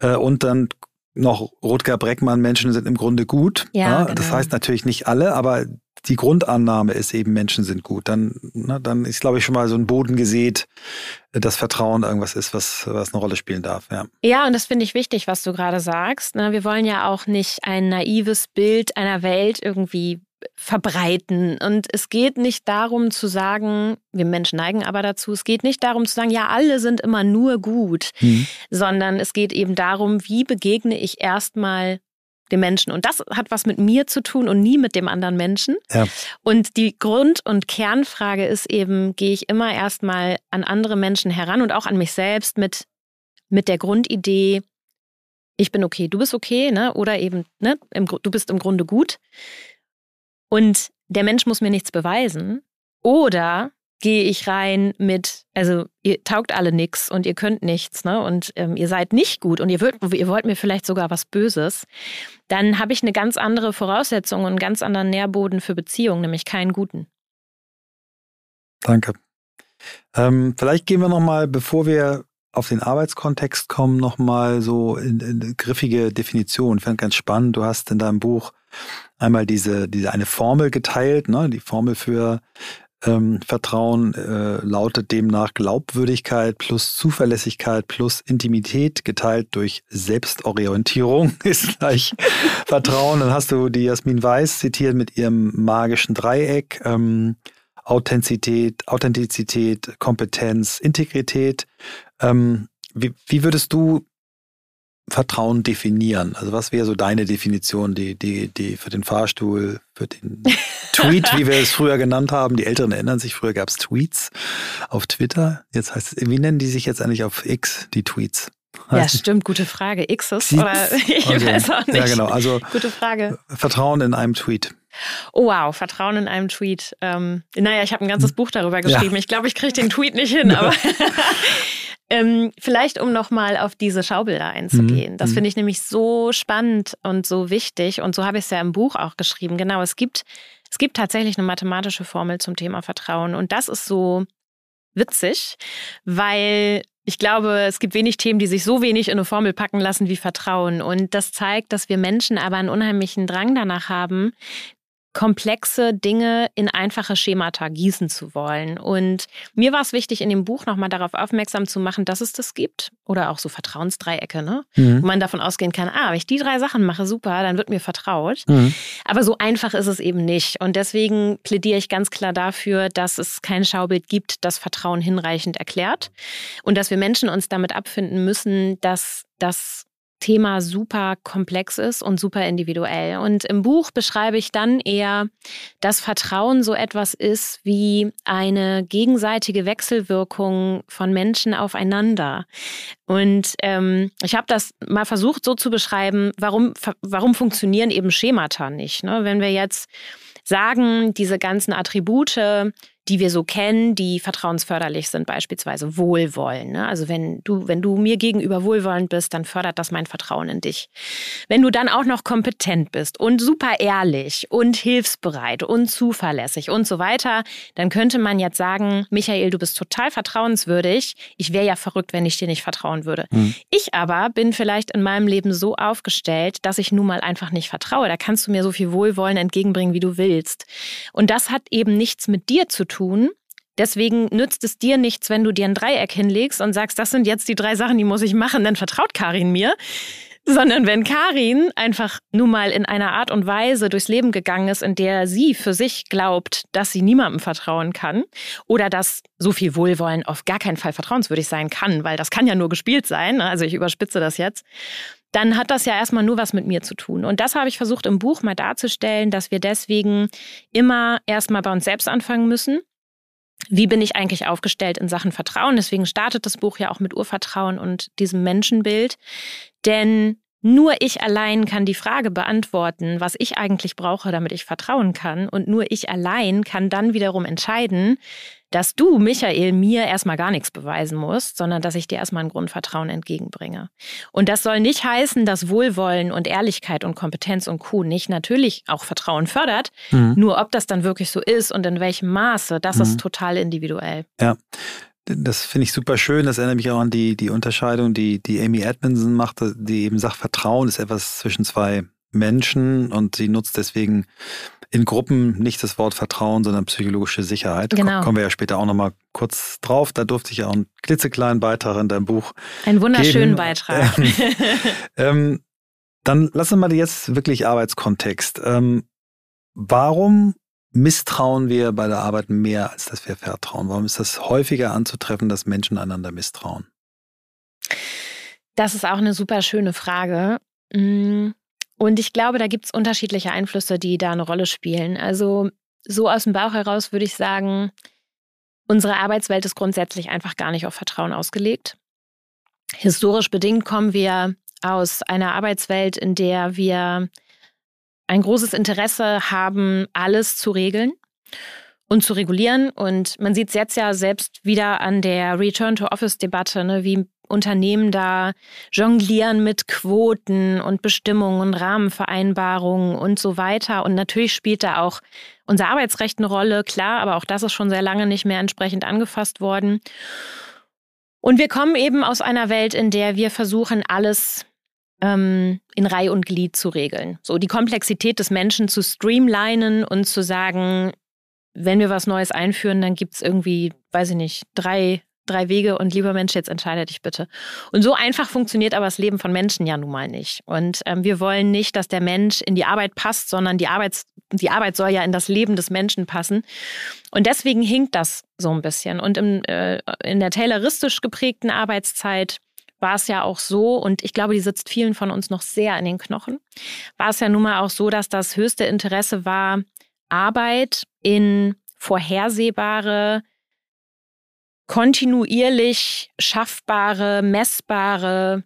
Äh, und dann noch Rutger Breckmann, Menschen sind im Grunde gut. Ja, ja? Genau. Das heißt natürlich nicht alle, aber die Grundannahme ist eben, Menschen sind gut. Dann, na, dann ist, glaube ich, schon mal so ein Boden gesät, dass Vertrauen irgendwas ist, was, was eine Rolle spielen darf. Ja, ja und das finde ich wichtig, was du gerade sagst. Ne? Wir wollen ja auch nicht ein naives Bild einer Welt irgendwie verbreiten. Und es geht nicht darum zu sagen, wir Menschen neigen aber dazu, es geht nicht darum zu sagen, ja, alle sind immer nur gut, mhm. sondern es geht eben darum, wie begegne ich erstmal dem Menschen. Und das hat was mit mir zu tun und nie mit dem anderen Menschen. Ja. Und die Grund- und Kernfrage ist eben, gehe ich immer erstmal an andere Menschen heran und auch an mich selbst mit, mit der Grundidee, ich bin okay, du bist okay, ne? Oder eben, ne, im, du bist im Grunde gut. Und der Mensch muss mir nichts beweisen. Oder gehe ich rein mit, also ihr taugt alle nichts und ihr könnt nichts, ne? Und ähm, ihr seid nicht gut und ihr, wollt, ihr wollt mir vielleicht sogar was Böses, dann habe ich eine ganz andere Voraussetzung und einen ganz anderen Nährboden für Beziehungen, nämlich keinen guten. Danke. Ähm, vielleicht gehen wir nochmal, bevor wir auf den Arbeitskontext kommen, nochmal so in, in griffige Definition. Ich fand ganz spannend. Du hast in deinem Buch einmal diese, diese eine Formel geteilt, ne? die Formel für ähm, Vertrauen äh, lautet demnach Glaubwürdigkeit plus Zuverlässigkeit plus Intimität geteilt durch Selbstorientierung ist gleich Vertrauen. Dann hast du die Jasmin Weiß zitiert mit ihrem magischen Dreieck. Ähm, Authentizität, Authentizität, Kompetenz, Integrität. Ähm, wie, wie würdest du Vertrauen definieren? Also was wäre so deine Definition, die, die, die für den Fahrstuhl, für den Tweet, wie wir es früher genannt haben? Die Älteren erinnern sich, früher gab es Tweets auf Twitter. Jetzt heißt es, wie nennen die sich jetzt eigentlich auf X, die Tweets? Ja, stimmt, gute Frage. X's oder ich okay. weiß auch nicht. Ja, genau. Also gute Frage. Vertrauen in einem Tweet. Oh wow, Vertrauen in einem Tweet. Ähm, naja, ich habe ein ganzes hm. Buch darüber geschrieben. Ja. Ich glaube, ich kriege den Tweet nicht hin, aber Ähm, vielleicht, um nochmal auf diese Schaubilder einzugehen. Mhm. Das mhm. finde ich nämlich so spannend und so wichtig. Und so habe ich es ja im Buch auch geschrieben. Genau, es gibt, es gibt tatsächlich eine mathematische Formel zum Thema Vertrauen. Und das ist so witzig, weil ich glaube, es gibt wenig Themen, die sich so wenig in eine Formel packen lassen wie Vertrauen. Und das zeigt, dass wir Menschen aber einen unheimlichen Drang danach haben, komplexe Dinge in einfache Schemata gießen zu wollen. Und mir war es wichtig, in dem Buch nochmal darauf aufmerksam zu machen, dass es das gibt. Oder auch so Vertrauensdreiecke, ne? Mhm. wo man davon ausgehen kann, ah, wenn ich die drei Sachen mache, super, dann wird mir vertraut. Mhm. Aber so einfach ist es eben nicht. Und deswegen plädiere ich ganz klar dafür, dass es kein Schaubild gibt, das Vertrauen hinreichend erklärt. Und dass wir Menschen uns damit abfinden müssen, dass das Thema super komplex ist und super individuell. Und im Buch beschreibe ich dann eher, dass Vertrauen so etwas ist wie eine gegenseitige Wechselwirkung von Menschen aufeinander. Und ähm, ich habe das mal versucht so zu beschreiben, warum, warum funktionieren eben Schemata nicht. Ne? Wenn wir jetzt sagen, diese ganzen Attribute, die wir so kennen, die vertrauensförderlich sind, beispielsweise Wohlwollen. Ne? Also wenn du, wenn du mir gegenüber wohlwollend bist, dann fördert das mein Vertrauen in dich. Wenn du dann auch noch kompetent bist und super ehrlich und hilfsbereit und zuverlässig und so weiter, dann könnte man jetzt sagen, Michael, du bist total vertrauenswürdig. Ich wäre ja verrückt, wenn ich dir nicht vertrauen würde. Hm. Ich aber bin vielleicht in meinem Leben so aufgestellt, dass ich nun mal einfach nicht vertraue. Da kannst du mir so viel Wohlwollen entgegenbringen, wie du willst. Und das hat eben nichts mit dir zu tun tun. Deswegen nützt es dir nichts, wenn du dir ein Dreieck hinlegst und sagst, das sind jetzt die drei Sachen, die muss ich machen, dann vertraut Karin mir. sondern wenn Karin einfach nun mal in einer Art und Weise durchs Leben gegangen ist, in der sie für sich glaubt, dass sie niemandem vertrauen kann oder dass so viel Wohlwollen auf gar keinen Fall vertrauenswürdig sein kann, weil das kann ja nur gespielt sein, ne? also ich überspitze das jetzt, dann hat das ja erstmal nur was mit mir zu tun. Und das habe ich versucht im Buch mal darzustellen, dass wir deswegen immer erstmal bei uns selbst anfangen müssen wie bin ich eigentlich aufgestellt in Sachen Vertrauen? Deswegen startet das Buch ja auch mit Urvertrauen und diesem Menschenbild. Denn nur ich allein kann die Frage beantworten, was ich eigentlich brauche, damit ich vertrauen kann. Und nur ich allein kann dann wiederum entscheiden, dass du, Michael, mir erstmal gar nichts beweisen musst, sondern dass ich dir erstmal ein Grundvertrauen entgegenbringe. Und das soll nicht heißen, dass Wohlwollen und Ehrlichkeit und Kompetenz und Co. nicht natürlich auch Vertrauen fördert. Mhm. Nur ob das dann wirklich so ist und in welchem Maße, das mhm. ist total individuell. Ja. Das finde ich super schön. Das erinnert mich auch an die, die Unterscheidung, die, die Amy Edmondson macht, die eben sagt, Vertrauen ist etwas zwischen zwei Menschen und sie nutzt deswegen in Gruppen nicht das Wort Vertrauen, sondern psychologische Sicherheit. Genau. Kommen wir ja später auch nochmal kurz drauf. Da durfte ich ja auch einen klitzekleinen Beitrag in deinem Buch. Einen wunderschönen geben. Beitrag. ähm, dann lassen wir mal jetzt wirklich Arbeitskontext. Ähm, warum misstrauen wir bei der Arbeit mehr, als dass wir vertrauen? Warum ist das häufiger anzutreffen, dass Menschen einander misstrauen? Das ist auch eine super schöne Frage. Mm, und ich glaube, da gibt es unterschiedliche Einflüsse, die da eine Rolle spielen. Also so aus dem Bauch heraus würde ich sagen, unsere Arbeitswelt ist grundsätzlich einfach gar nicht auf Vertrauen ausgelegt. Historisch bedingt kommen wir aus einer Arbeitswelt, in der wir ein großes Interesse haben, alles zu regeln und zu regulieren. Und man sieht es jetzt ja selbst wieder an der Return-to-Office-Debatte, ne, wie Unternehmen da jonglieren mit Quoten und Bestimmungen, Rahmenvereinbarungen und so weiter. Und natürlich spielt da auch unser Arbeitsrecht eine Rolle, klar, aber auch das ist schon sehr lange nicht mehr entsprechend angefasst worden. Und wir kommen eben aus einer Welt, in der wir versuchen, alles ähm, in Reihe und Glied zu regeln. So die Komplexität des Menschen zu streamlinen und zu sagen, wenn wir was Neues einführen, dann gibt es irgendwie, weiß ich nicht, drei drei Wege und lieber Mensch, jetzt entscheide dich bitte. Und so einfach funktioniert aber das Leben von Menschen ja nun mal nicht. Und ähm, wir wollen nicht, dass der Mensch in die Arbeit passt, sondern die, Arbeits die Arbeit soll ja in das Leben des Menschen passen. Und deswegen hinkt das so ein bisschen. Und im, äh, in der tayloristisch geprägten Arbeitszeit war es ja auch so, und ich glaube, die sitzt vielen von uns noch sehr in den Knochen, war es ja nun mal auch so, dass das höchste Interesse war, Arbeit in vorhersehbare, kontinuierlich schaffbare, messbare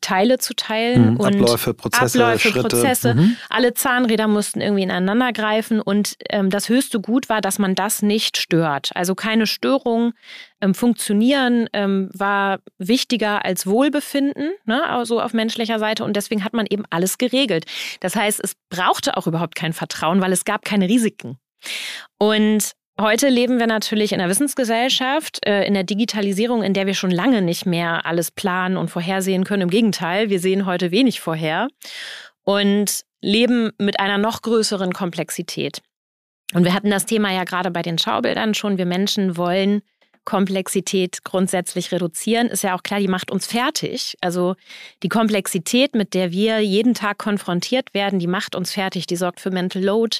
Teile zu teilen mhm, und Abläufe, Prozesse, Abläufe, Schritte. Prozesse. Mhm. Alle Zahnräder mussten irgendwie ineinander greifen und ähm, das höchste Gut war, dass man das nicht stört. Also keine Störung. Ähm, funktionieren ähm, war wichtiger als Wohlbefinden, ne, also auf menschlicher Seite und deswegen hat man eben alles geregelt. Das heißt, es brauchte auch überhaupt kein Vertrauen, weil es gab keine Risiken. Und Heute leben wir natürlich in der Wissensgesellschaft, äh, in der Digitalisierung, in der wir schon lange nicht mehr alles planen und vorhersehen können. Im Gegenteil, wir sehen heute wenig vorher und leben mit einer noch größeren Komplexität. Und wir hatten das Thema ja gerade bei den Schaubildern schon. Wir Menschen wollen Komplexität grundsätzlich reduzieren, ist ja auch klar, die macht uns fertig. Also die Komplexität, mit der wir jeden Tag konfrontiert werden, die macht uns fertig. Die sorgt für Mental Load,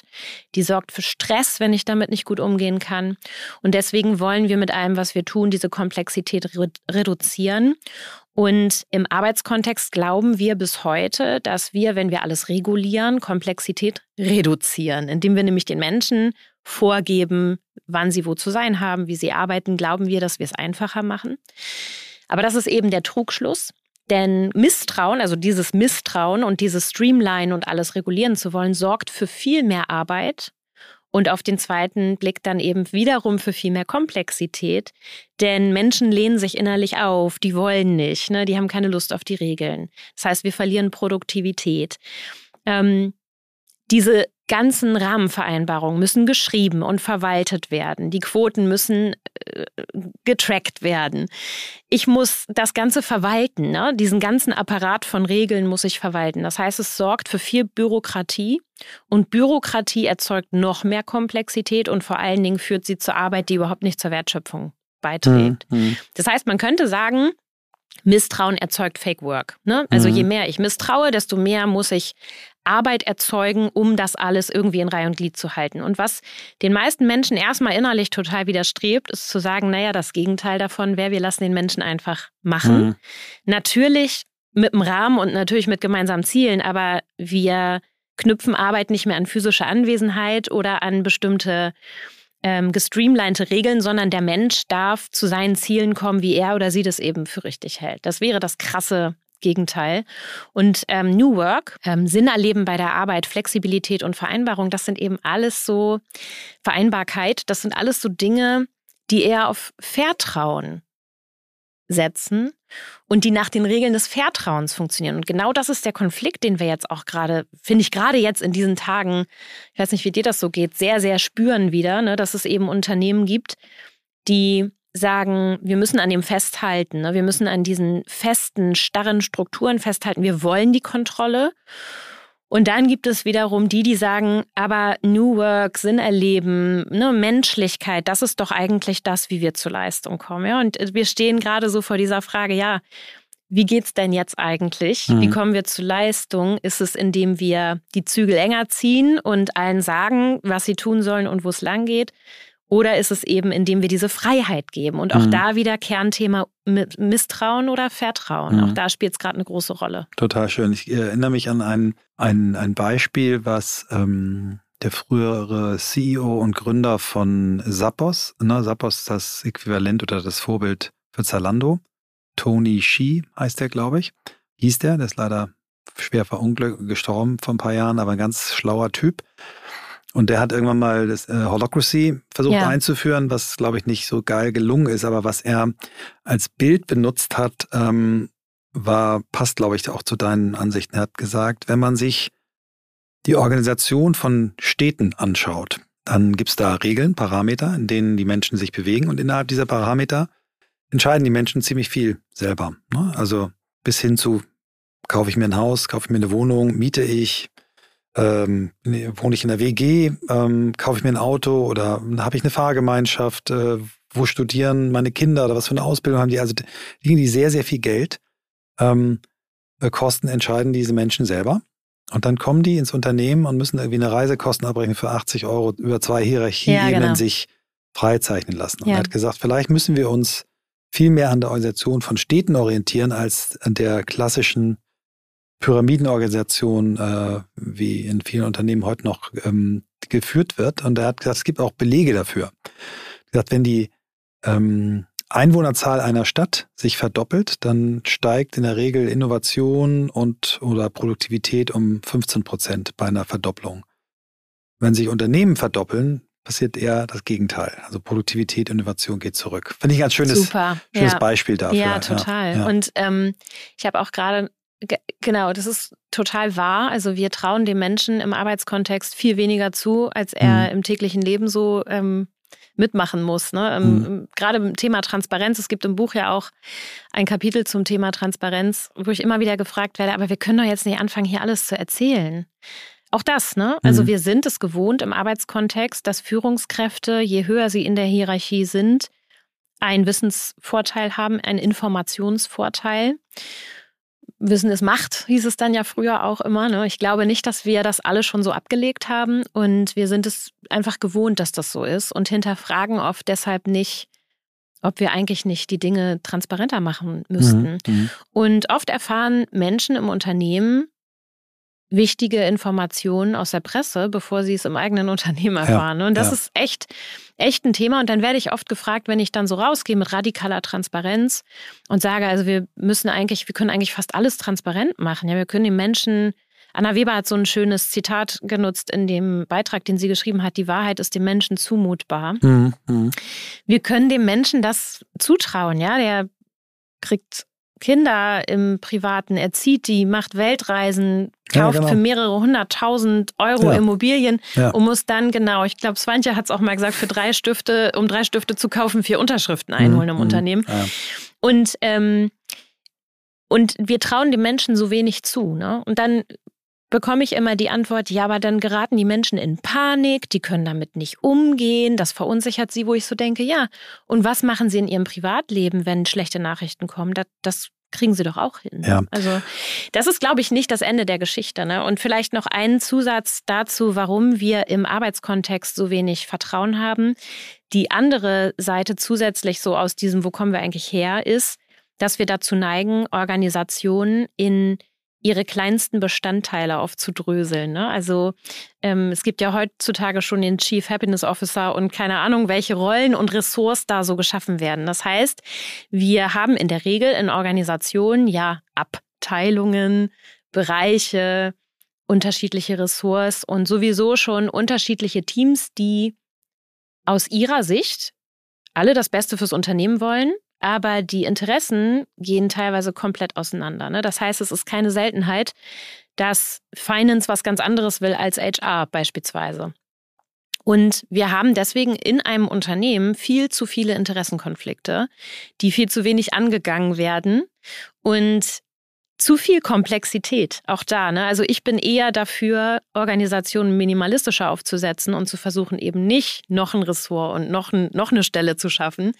die sorgt für Stress, wenn ich damit nicht gut umgehen kann. Und deswegen wollen wir mit allem, was wir tun, diese Komplexität reduzieren. Und im Arbeitskontext glauben wir bis heute, dass wir, wenn wir alles regulieren, Komplexität reduzieren, indem wir nämlich den Menschen vorgeben, wann sie wo zu sein haben, wie sie arbeiten, glauben wir, dass wir es einfacher machen. Aber das ist eben der Trugschluss. Denn Misstrauen, also dieses Misstrauen und dieses Streamline und alles regulieren zu wollen, sorgt für viel mehr Arbeit und auf den zweiten Blick dann eben wiederum für viel mehr Komplexität. Denn Menschen lehnen sich innerlich auf, die wollen nicht, ne? die haben keine Lust auf die Regeln. Das heißt, wir verlieren Produktivität. Ähm, diese ganzen Rahmenvereinbarungen müssen geschrieben und verwaltet werden. Die Quoten müssen äh, getrackt werden. Ich muss das Ganze verwalten. Ne? Diesen ganzen Apparat von Regeln muss ich verwalten. Das heißt, es sorgt für viel Bürokratie und Bürokratie erzeugt noch mehr Komplexität und vor allen Dingen führt sie zur Arbeit, die überhaupt nicht zur Wertschöpfung beiträgt. Mhm. Das heißt, man könnte sagen, Misstrauen erzeugt Fake Work. Ne? Also mhm. je mehr ich misstraue, desto mehr muss ich Arbeit erzeugen, um das alles irgendwie in Reihe und Glied zu halten. Und was den meisten Menschen erstmal innerlich total widerstrebt, ist zu sagen, naja, das Gegenteil davon wäre, wir lassen den Menschen einfach machen. Mhm. Natürlich mit einem Rahmen und natürlich mit gemeinsamen Zielen, aber wir knüpfen Arbeit nicht mehr an physische Anwesenheit oder an bestimmte ähm, gestreamlinete Regeln, sondern der Mensch darf zu seinen Zielen kommen, wie er oder sie das eben für richtig hält. Das wäre das krasse Gegenteil. Und ähm, New Work, ähm, Sinn erleben bei der Arbeit, Flexibilität und Vereinbarung, das sind eben alles so Vereinbarkeit, das sind alles so Dinge, die eher auf Vertrauen setzen und die nach den Regeln des Vertrauens funktionieren. Und genau das ist der Konflikt, den wir jetzt auch gerade, finde ich gerade jetzt in diesen Tagen, ich weiß nicht, wie dir das so geht, sehr, sehr spüren wieder, ne, dass es eben Unternehmen gibt, die sagen, wir müssen an dem festhalten, ne, wir müssen an diesen festen, starren Strukturen festhalten, wir wollen die Kontrolle. Und dann gibt es wiederum die, die sagen, aber New Work, Sinn erleben, ne, Menschlichkeit, das ist doch eigentlich das, wie wir zur Leistung kommen. Ja? Und wir stehen gerade so vor dieser Frage, ja, wie geht's denn jetzt eigentlich? Mhm. Wie kommen wir zur Leistung? Ist es, indem wir die Zügel enger ziehen und allen sagen, was sie tun sollen und wo es lang geht? Oder ist es eben, indem wir diese Freiheit geben? Und auch mhm. da wieder Kernthema Misstrauen oder Vertrauen. Mhm. Auch da spielt es gerade eine große Rolle. Total schön. Ich erinnere mich an ein, ein, ein Beispiel, was ähm, der frühere CEO und Gründer von Zappos, ne, Zappos ist das Äquivalent oder das Vorbild für Zalando, Tony Shi heißt der, glaube ich, hieß der, der ist leider schwer verunglückt, gestorben vor ein paar Jahren, aber ein ganz schlauer Typ. Und der hat irgendwann mal das äh, Holocracy versucht ja. einzuführen, was, glaube ich, nicht so geil gelungen ist. Aber was er als Bild benutzt hat, ähm, war, passt, glaube ich, auch zu deinen Ansichten. Er hat gesagt, wenn man sich die Organisation von Städten anschaut, dann gibt es da Regeln, Parameter, in denen die Menschen sich bewegen. Und innerhalb dieser Parameter entscheiden die Menschen ziemlich viel selber. Ne? Also bis hin zu, kaufe ich mir ein Haus, kaufe ich mir eine Wohnung, miete ich, ähm, wohne ich in der WG, ähm, kaufe ich mir ein Auto oder habe ich eine Fahrgemeinschaft, äh, wo studieren meine Kinder oder was für eine Ausbildung haben die? Also Dinge, die sehr, sehr viel Geld ähm, äh, kosten, entscheiden diese Menschen selber. Und dann kommen die ins Unternehmen und müssen irgendwie eine Reisekosten abbrechen für 80 Euro über zwei Hierarchieebenen ja, genau. sich freizeichnen lassen. Und ja. er hat gesagt, vielleicht müssen wir uns viel mehr an der Organisation von Städten orientieren als an der klassischen Pyramidenorganisation, äh, wie in vielen Unternehmen heute noch ähm, geführt wird. Und er hat gesagt, es gibt auch Belege dafür. Er hat gesagt, wenn die ähm, Einwohnerzahl einer Stadt sich verdoppelt, dann steigt in der Regel Innovation und oder Produktivität um 15 Prozent bei einer Verdopplung. Wenn sich Unternehmen verdoppeln, passiert eher das Gegenteil. Also Produktivität, Innovation geht zurück. Finde ich ein ganz schönes, Super. schönes ja. Beispiel dafür. Ja, total. Ja. Und ähm, ich habe auch gerade Genau, das ist total wahr. Also wir trauen dem Menschen im Arbeitskontext viel weniger zu, als er mhm. im täglichen Leben so ähm, mitmachen muss. Ne? Mhm. Gerade im Thema Transparenz. Es gibt im Buch ja auch ein Kapitel zum Thema Transparenz, wo ich immer wieder gefragt werde, aber wir können doch jetzt nicht anfangen, hier alles zu erzählen. Auch das, ne? Also mhm. wir sind es gewohnt im Arbeitskontext, dass Führungskräfte, je höher sie in der Hierarchie sind, einen Wissensvorteil haben, einen Informationsvorteil. Wissen ist Macht, hieß es dann ja früher auch immer. Ne? Ich glaube nicht, dass wir das alle schon so abgelegt haben und wir sind es einfach gewohnt, dass das so ist und hinterfragen oft deshalb nicht, ob wir eigentlich nicht die Dinge transparenter machen müssten. Mhm, mhm. und oft erfahren Menschen im Unternehmen, wichtige Informationen aus der Presse, bevor sie es im eigenen Unternehmen erfahren. Ja, und das ja. ist echt, echt ein Thema. Und dann werde ich oft gefragt, wenn ich dann so rausgehe mit radikaler Transparenz und sage, also wir müssen eigentlich, wir können eigentlich fast alles transparent machen. Ja, wir können den Menschen Anna Weber hat so ein schönes Zitat genutzt in dem Beitrag, den sie geschrieben hat. Die Wahrheit ist dem Menschen zumutbar. Mhm, mh. Wir können dem Menschen das zutrauen, ja. Der kriegt Kinder im Privaten, erzieht die, macht Weltreisen, kauft ja, genau. für mehrere hunderttausend Euro ja. Immobilien ja. und muss dann genau, ich glaube, Swantje hat es auch mal gesagt, für drei Stifte, um drei Stifte zu kaufen, vier Unterschriften einholen mhm. im mhm. Unternehmen. Und ähm, und wir trauen den Menschen so wenig zu. Ne? Und dann bekomme ich immer die Antwort, ja, aber dann geraten die Menschen in Panik, die können damit nicht umgehen, das verunsichert sie, wo ich so denke, ja, und was machen sie in ihrem Privatleben, wenn schlechte Nachrichten kommen? Das, das kriegen sie doch auch hin. Ja. Also das ist, glaube ich, nicht das Ende der Geschichte. Ne? Und vielleicht noch ein Zusatz dazu, warum wir im Arbeitskontext so wenig Vertrauen haben. Die andere Seite zusätzlich so aus diesem, wo kommen wir eigentlich her, ist, dass wir dazu neigen, Organisationen in ihre kleinsten Bestandteile aufzudröseln. Ne? Also ähm, es gibt ja heutzutage schon den Chief Happiness Officer und keine Ahnung, welche Rollen und Ressorts da so geschaffen werden. Das heißt, wir haben in der Regel in Organisationen ja Abteilungen, Bereiche, unterschiedliche Ressorts und sowieso schon unterschiedliche Teams, die aus ihrer Sicht alle das Beste fürs Unternehmen wollen, aber die Interessen gehen teilweise komplett auseinander. Ne? Das heißt, es ist keine Seltenheit, dass Finance was ganz anderes will als HR beispielsweise. Und wir haben deswegen in einem Unternehmen viel zu viele Interessenkonflikte, die viel zu wenig angegangen werden. Und zu viel Komplexität, auch da. Ne? Also ich bin eher dafür, Organisationen minimalistischer aufzusetzen und zu versuchen, eben nicht noch ein Ressort und noch, ein, noch eine Stelle zu schaffen,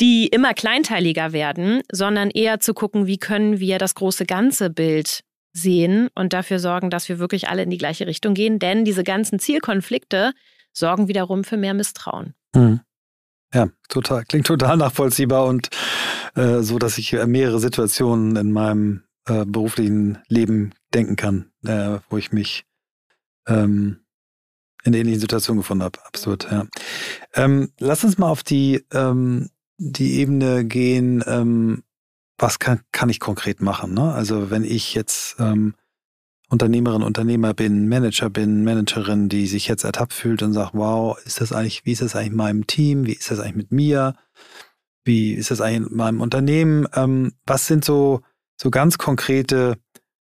die immer kleinteiliger werden, sondern eher zu gucken, wie können wir das große ganze Bild sehen und dafür sorgen, dass wir wirklich alle in die gleiche Richtung gehen. Denn diese ganzen Zielkonflikte sorgen wiederum für mehr Misstrauen. Mhm. Ja, total. Klingt total nachvollziehbar und äh, so, dass ich mehrere Situationen in meinem äh, beruflichen Leben denken kann, äh, wo ich mich ähm, in ähnlichen Situation gefunden habe. Absolut, ja. Ähm, lass uns mal auf die, ähm, die Ebene gehen, ähm, was kann, kann ich konkret machen? Ne? Also wenn ich jetzt ähm, Unternehmerin, Unternehmer bin, Manager bin, Managerin, die sich jetzt ertappt fühlt und sagt, wow, ist das eigentlich, wie ist das eigentlich in meinem Team? Wie ist das eigentlich mit mir? Wie ist das eigentlich in meinem Unternehmen? Ähm, was sind so so ganz konkrete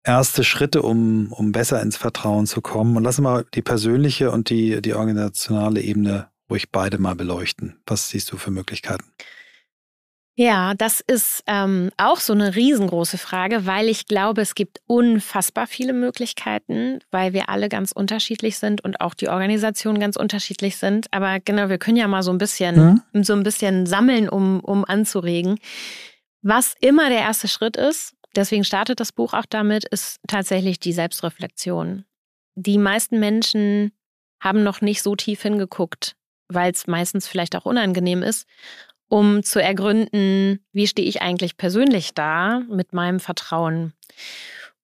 erste Schritte, um, um besser ins Vertrauen zu kommen. Und lass mal die persönliche und die, die organisationale Ebene ruhig beide mal beleuchten. Was siehst du für Möglichkeiten? Ja, das ist ähm, auch so eine riesengroße Frage, weil ich glaube, es gibt unfassbar viele Möglichkeiten, weil wir alle ganz unterschiedlich sind und auch die Organisationen ganz unterschiedlich sind. Aber genau, wir können ja mal so ein bisschen, mhm. so ein bisschen sammeln, um, um anzuregen. Was immer der erste Schritt ist, deswegen startet das Buch auch damit, ist tatsächlich die Selbstreflexion. Die meisten Menschen haben noch nicht so tief hingeguckt, weil es meistens vielleicht auch unangenehm ist, um zu ergründen, wie stehe ich eigentlich persönlich da mit meinem Vertrauen.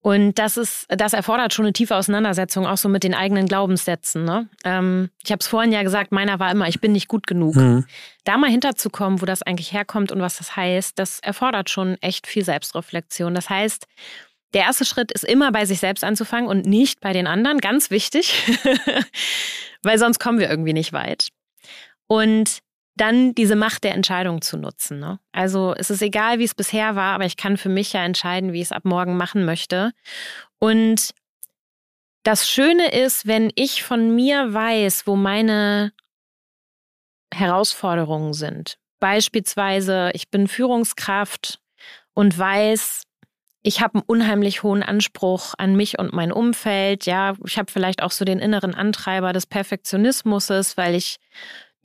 Und das ist, das erfordert schon eine tiefe Auseinandersetzung, auch so mit den eigenen Glaubenssätzen. Ne? Ähm, ich habe es vorhin ja gesagt, meiner war immer, ich bin nicht gut genug. Mhm. Da mal hinterzukommen, wo das eigentlich herkommt und was das heißt, das erfordert schon echt viel Selbstreflexion. Das heißt, der erste Schritt ist immer bei sich selbst anzufangen und nicht bei den anderen. Ganz wichtig, weil sonst kommen wir irgendwie nicht weit. Und dann diese Macht der Entscheidung zu nutzen. Ne? Also es ist egal, wie es bisher war, aber ich kann für mich ja entscheiden, wie ich es ab morgen machen möchte. Und das Schöne ist, wenn ich von mir weiß, wo meine Herausforderungen sind. Beispielsweise, ich bin Führungskraft und weiß, ich habe einen unheimlich hohen Anspruch an mich und mein Umfeld. Ja, ich habe vielleicht auch so den inneren Antreiber des Perfektionismus, weil ich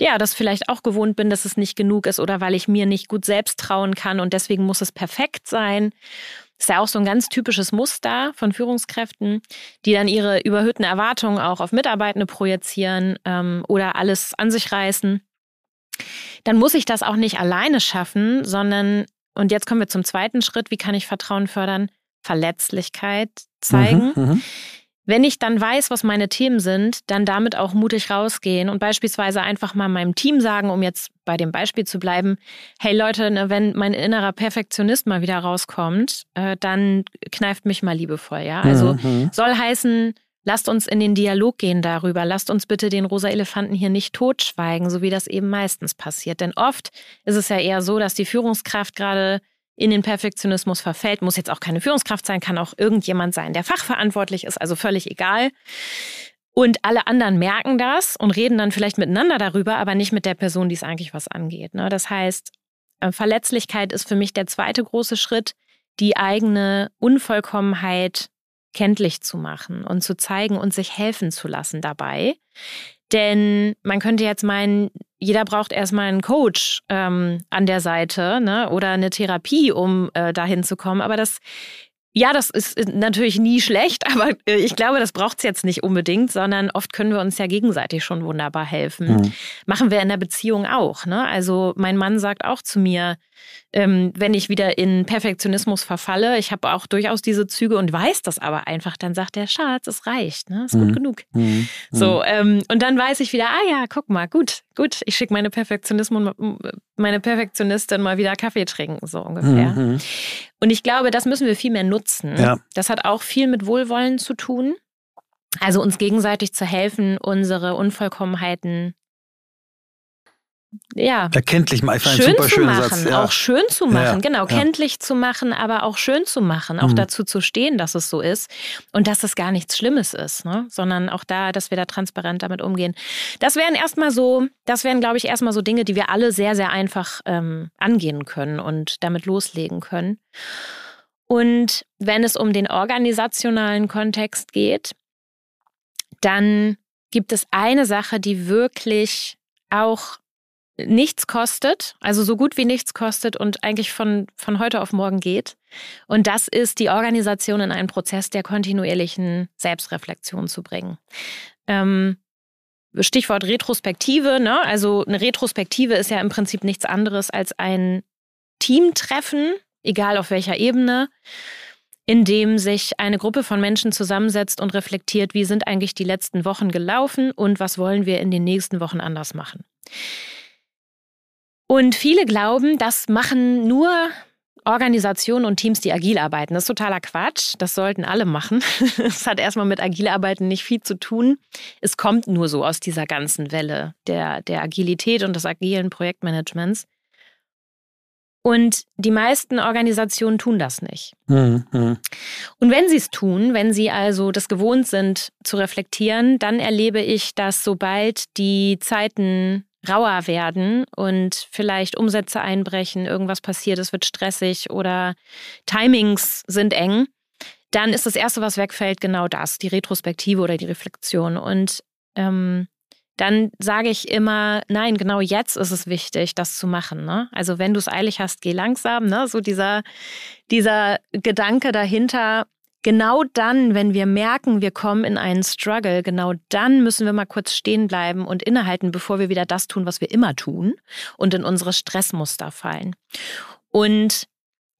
ja, das vielleicht auch gewohnt bin, dass es nicht genug ist oder weil ich mir nicht gut selbst trauen kann und deswegen muss es perfekt sein. Das ist ja auch so ein ganz typisches Muster von Führungskräften, die dann ihre überhöhten Erwartungen auch auf Mitarbeitende projizieren ähm, oder alles an sich reißen. Dann muss ich das auch nicht alleine schaffen, sondern, und jetzt kommen wir zum zweiten Schritt, wie kann ich Vertrauen fördern? Verletzlichkeit zeigen. Mhm, mhm. Wenn ich dann weiß, was meine Themen sind, dann damit auch mutig rausgehen und beispielsweise einfach mal meinem Team sagen, um jetzt bei dem Beispiel zu bleiben, hey Leute, ne, wenn mein innerer Perfektionist mal wieder rauskommt, äh, dann kneift mich mal liebevoll, ja. Also mhm. soll heißen, lasst uns in den Dialog gehen darüber, lasst uns bitte den rosa Elefanten hier nicht totschweigen, so wie das eben meistens passiert. Denn oft ist es ja eher so, dass die Führungskraft gerade in den Perfektionismus verfällt. Muss jetzt auch keine Führungskraft sein, kann auch irgendjemand sein, der fachverantwortlich ist, also völlig egal. Und alle anderen merken das und reden dann vielleicht miteinander darüber, aber nicht mit der Person, die es eigentlich was angeht. Ne? Das heißt, äh, Verletzlichkeit ist für mich der zweite große Schritt, die eigene Unvollkommenheit kenntlich zu machen und zu zeigen und sich helfen zu lassen dabei. Denn man könnte jetzt meinen, jeder braucht erstmal einen Coach ähm, an der Seite ne? oder eine Therapie, um äh, dahin zu kommen. Aber das ja, das ist natürlich nie schlecht, aber äh, ich glaube, das braucht es jetzt nicht unbedingt, sondern oft können wir uns ja gegenseitig schon wunderbar helfen. Mhm. Machen wir in der Beziehung auch. Ne? Also mein Mann sagt auch zu mir, ähm, wenn ich wieder in Perfektionismus verfalle, ich habe auch durchaus diese Züge und weiß das aber einfach, dann sagt der Schatz, es reicht, ne? ist mhm. gut genug. Mhm. So, ähm, und dann weiß ich wieder, ah ja, guck mal, gut, gut, ich schicke meine Perfektionismus, meine Perfektionistin mal wieder Kaffee trinken, so ungefähr. Mhm. Und ich glaube, das müssen wir viel mehr nutzen. Ja. Das hat auch viel mit Wohlwollen zu tun. Also uns gegenseitig zu helfen, unsere Unvollkommenheiten ja, erkenntlich machen. Schön zu machen, Satz, ja. auch schön zu machen, ja, genau, ja. kenntlich zu machen, aber auch schön zu machen, auch mhm. dazu zu stehen, dass es so ist und dass es gar nichts Schlimmes ist, ne? sondern auch da, dass wir da transparent damit umgehen. Das wären erstmal so, das wären, glaube ich, erstmal so Dinge, die wir alle sehr, sehr einfach ähm, angehen können und damit loslegen können. Und wenn es um den organisationalen Kontext geht, dann gibt es eine Sache, die wirklich auch nichts kostet, also so gut wie nichts kostet und eigentlich von, von heute auf morgen geht. Und das ist die Organisation in einen Prozess der kontinuierlichen Selbstreflexion zu bringen. Ähm, Stichwort Retrospektive, ne? Also eine Retrospektive ist ja im Prinzip nichts anderes als ein Teamtreffen, egal auf welcher Ebene, in dem sich eine Gruppe von Menschen zusammensetzt und reflektiert, wie sind eigentlich die letzten Wochen gelaufen und was wollen wir in den nächsten Wochen anders machen. Und viele glauben, das machen nur Organisationen und Teams, die agil arbeiten. Das ist totaler Quatsch. Das sollten alle machen. Es hat erstmal mit agil arbeiten nicht viel zu tun. Es kommt nur so aus dieser ganzen Welle der, der Agilität und des agilen Projektmanagements. Und die meisten Organisationen tun das nicht. Mhm. Und wenn sie es tun, wenn sie also das gewohnt sind zu reflektieren, dann erlebe ich, dass sobald die Zeiten rauer werden und vielleicht Umsätze einbrechen, irgendwas passiert, es wird stressig oder Timings sind eng, dann ist das Erste, was wegfällt, genau das, die Retrospektive oder die Reflexion. Und ähm, dann sage ich immer, nein, genau jetzt ist es wichtig, das zu machen. Ne? Also wenn du es eilig hast, geh langsam. Ne? So dieser, dieser Gedanke dahinter, genau dann, wenn wir merken, wir kommen in einen Struggle, genau dann müssen wir mal kurz stehen bleiben und innehalten, bevor wir wieder das tun, was wir immer tun und in unsere Stressmuster fallen. Und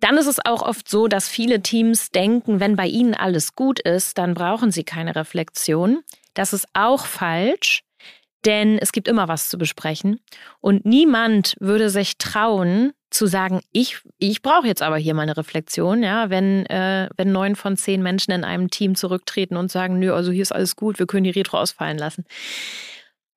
dann ist es auch oft so, dass viele Teams denken, wenn bei ihnen alles gut ist, dann brauchen sie keine Reflexion. Das ist auch falsch, denn es gibt immer was zu besprechen. Und niemand würde sich trauen, zu sagen, ich, ich brauche jetzt aber hier meine Reflexion, ja, wenn, äh, wenn neun von zehn Menschen in einem Team zurücktreten und sagen, nö, also hier ist alles gut, wir können die Retro ausfallen lassen.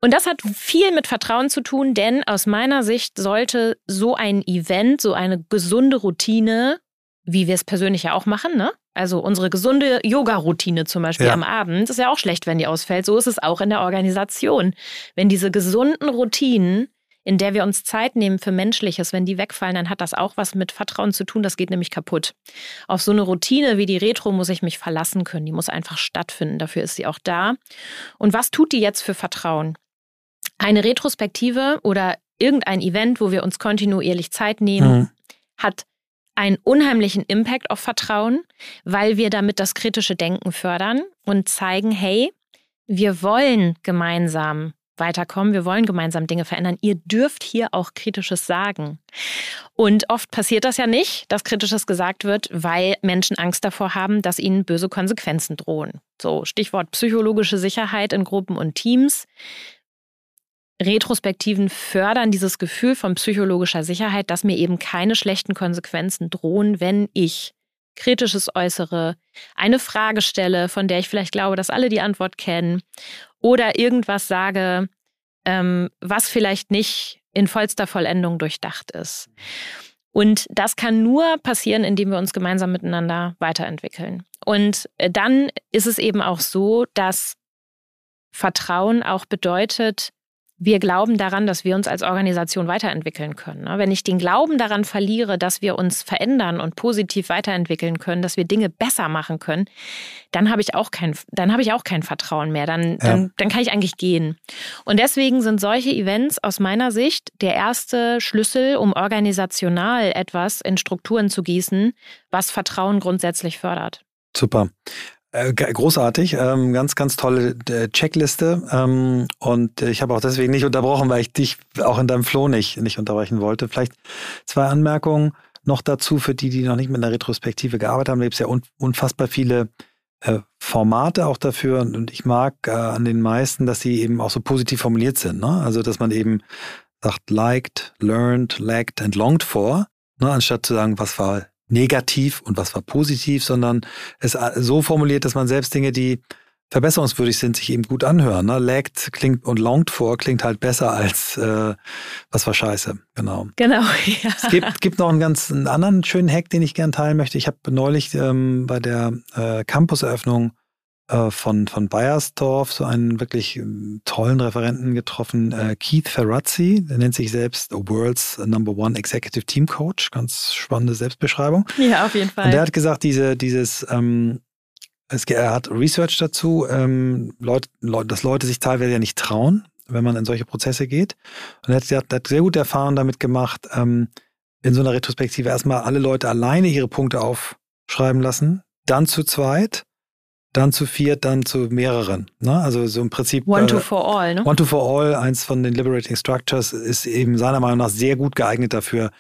Und das hat viel mit Vertrauen zu tun, denn aus meiner Sicht sollte so ein Event, so eine gesunde Routine, wie wir es persönlich ja auch machen, ne? Also unsere gesunde Yoga-Routine zum Beispiel ja. am Abend ist ja auch schlecht, wenn die ausfällt. So ist es auch in der Organisation. Wenn diese gesunden Routinen in der wir uns Zeit nehmen für Menschliches, wenn die wegfallen, dann hat das auch was mit Vertrauen zu tun. Das geht nämlich kaputt. Auf so eine Routine wie die Retro muss ich mich verlassen können. Die muss einfach stattfinden. Dafür ist sie auch da. Und was tut die jetzt für Vertrauen? Eine Retrospektive oder irgendein Event, wo wir uns kontinuierlich Zeit nehmen, mhm. hat einen unheimlichen Impact auf Vertrauen, weil wir damit das kritische Denken fördern und zeigen, hey, wir wollen gemeinsam weiterkommen, wir wollen gemeinsam Dinge verändern. Ihr dürft hier auch Kritisches sagen. Und oft passiert das ja nicht, dass Kritisches gesagt wird, weil Menschen Angst davor haben, dass ihnen böse Konsequenzen drohen. So, Stichwort psychologische Sicherheit in Gruppen und Teams. Retrospektiven fördern dieses Gefühl von psychologischer Sicherheit, dass mir eben keine schlechten Konsequenzen drohen, wenn ich Kritisches äußere, eine Frage stelle, von der ich vielleicht glaube, dass alle die Antwort kennen oder irgendwas sage, ähm, was vielleicht nicht in vollster Vollendung durchdacht ist. Und das kann nur passieren, indem wir uns gemeinsam miteinander weiterentwickeln. Und äh, dann ist es eben auch so, dass Vertrauen auch bedeutet, wir glauben daran, dass wir uns als Organisation weiterentwickeln können. Ne? Wenn ich den Glauben daran verliere, dass wir uns verändern und positiv weiterentwickeln können, dass wir Dinge besser machen können, dann habe ich auch kein, dann habe ich auch kein Vertrauen mehr. Dann, ja. dann, dann kann ich eigentlich gehen. Und deswegen sind solche Events aus meiner Sicht der erste Schlüssel, um organisational etwas in Strukturen zu gießen, was Vertrauen grundsätzlich fördert. Super. Äh, großartig, ähm, ganz, ganz tolle äh, Checkliste. Ähm, und ich habe auch deswegen nicht unterbrochen, weil ich dich auch in deinem Flow nicht, nicht unterbrechen wollte. Vielleicht zwei Anmerkungen noch dazu für die, die noch nicht mit einer Retrospektive gearbeitet haben. Da gibt es ja unfassbar viele äh, Formate auch dafür. Und ich mag an den meisten, dass sie eben auch so positiv formuliert sind. Ne? Also, dass man eben sagt, liked, learned, lagged and longed for, ne? anstatt zu sagen, was war negativ und was war positiv, sondern es so formuliert, dass man selbst Dinge, die verbesserungswürdig sind, sich eben gut anhören. Ne? Lagged klingt und longed for klingt halt besser als äh, was war scheiße. Genau. Genau. Ja. Es gibt, gibt noch einen ganz einen anderen schönen Hack, den ich gerne teilen möchte. Ich habe neulich ähm, bei der äh, Campuseröffnung äh, von, von Bayersdorf so einen wirklich ähm, tollen Referenten getroffen, äh, Keith Ferrazzi, der nennt sich selbst World's Number One Executive Team Coach, ganz spannende Selbstbeschreibung. Ja, auf jeden Fall. Und der hat gesagt, diese, dieses, ähm, es, er hat Research dazu, ähm, Leute, Leute, dass Leute sich teilweise ja nicht trauen, wenn man in solche Prozesse geht. Und er hat, er hat sehr gute Erfahrungen damit gemacht, ähm, in so einer Retrospektive erstmal alle Leute alleine ihre Punkte aufschreiben lassen, dann zu zweit dann zu viert, dann zu mehreren. Ne? Also so im Prinzip. One to äh, for all, ne? One to for all, eins von den Liberating Structures, ist eben seiner Meinung nach sehr gut geeignet dafür,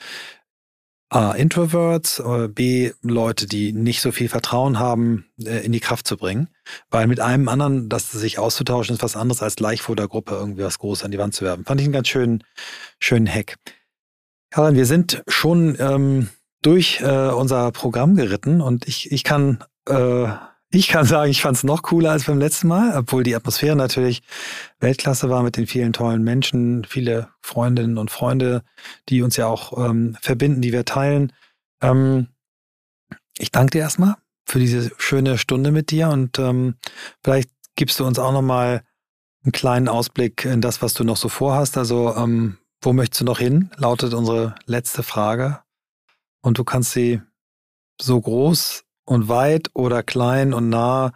A, Introverts, äh, B, Leute, die nicht so viel Vertrauen haben, äh, in die Kraft zu bringen. Weil mit einem anderen, das sich auszutauschen, ist was anderes als gleich vor der Gruppe irgendwie was Großes an die Wand zu werfen. Fand ich einen ganz schönen, schönen Hack. Karin, wir sind schon ähm, durch äh, unser Programm geritten und ich, ich kann äh, ich kann sagen, ich fand es noch cooler als beim letzten Mal, obwohl die Atmosphäre natürlich Weltklasse war mit den vielen tollen Menschen, viele Freundinnen und Freunde, die uns ja auch ähm, verbinden, die wir teilen. Ähm, ich danke dir erstmal für diese schöne Stunde mit dir und ähm, vielleicht gibst du uns auch nochmal einen kleinen Ausblick in das, was du noch so vorhast. Also, ähm, wo möchtest du noch hin? Lautet unsere letzte Frage. Und du kannst sie so groß und weit oder klein und nah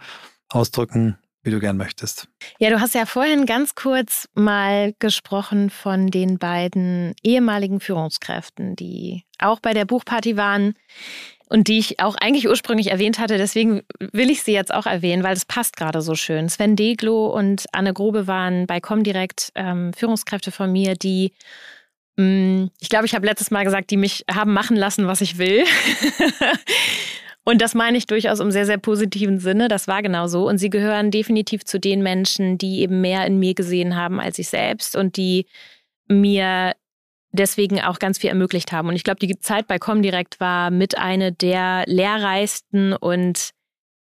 ausdrücken, wie du gern möchtest. Ja, du hast ja vorhin ganz kurz mal gesprochen von den beiden ehemaligen Führungskräften, die auch bei der Buchparty waren und die ich auch eigentlich ursprünglich erwähnt hatte. Deswegen will ich sie jetzt auch erwähnen, weil es passt gerade so schön. Sven Deglo und Anne Grobe waren bei Comdirect ähm, Führungskräfte von mir, die mm, ich glaube, ich habe letztes Mal gesagt, die mich haben machen lassen, was ich will. Und das meine ich durchaus im sehr, sehr positiven Sinne. Das war genau so. Und sie gehören definitiv zu den Menschen, die eben mehr in mir gesehen haben als ich selbst und die mir deswegen auch ganz viel ermöglicht haben. Und ich glaube, die Zeit bei Comdirect war mit eine der lehrreichsten und,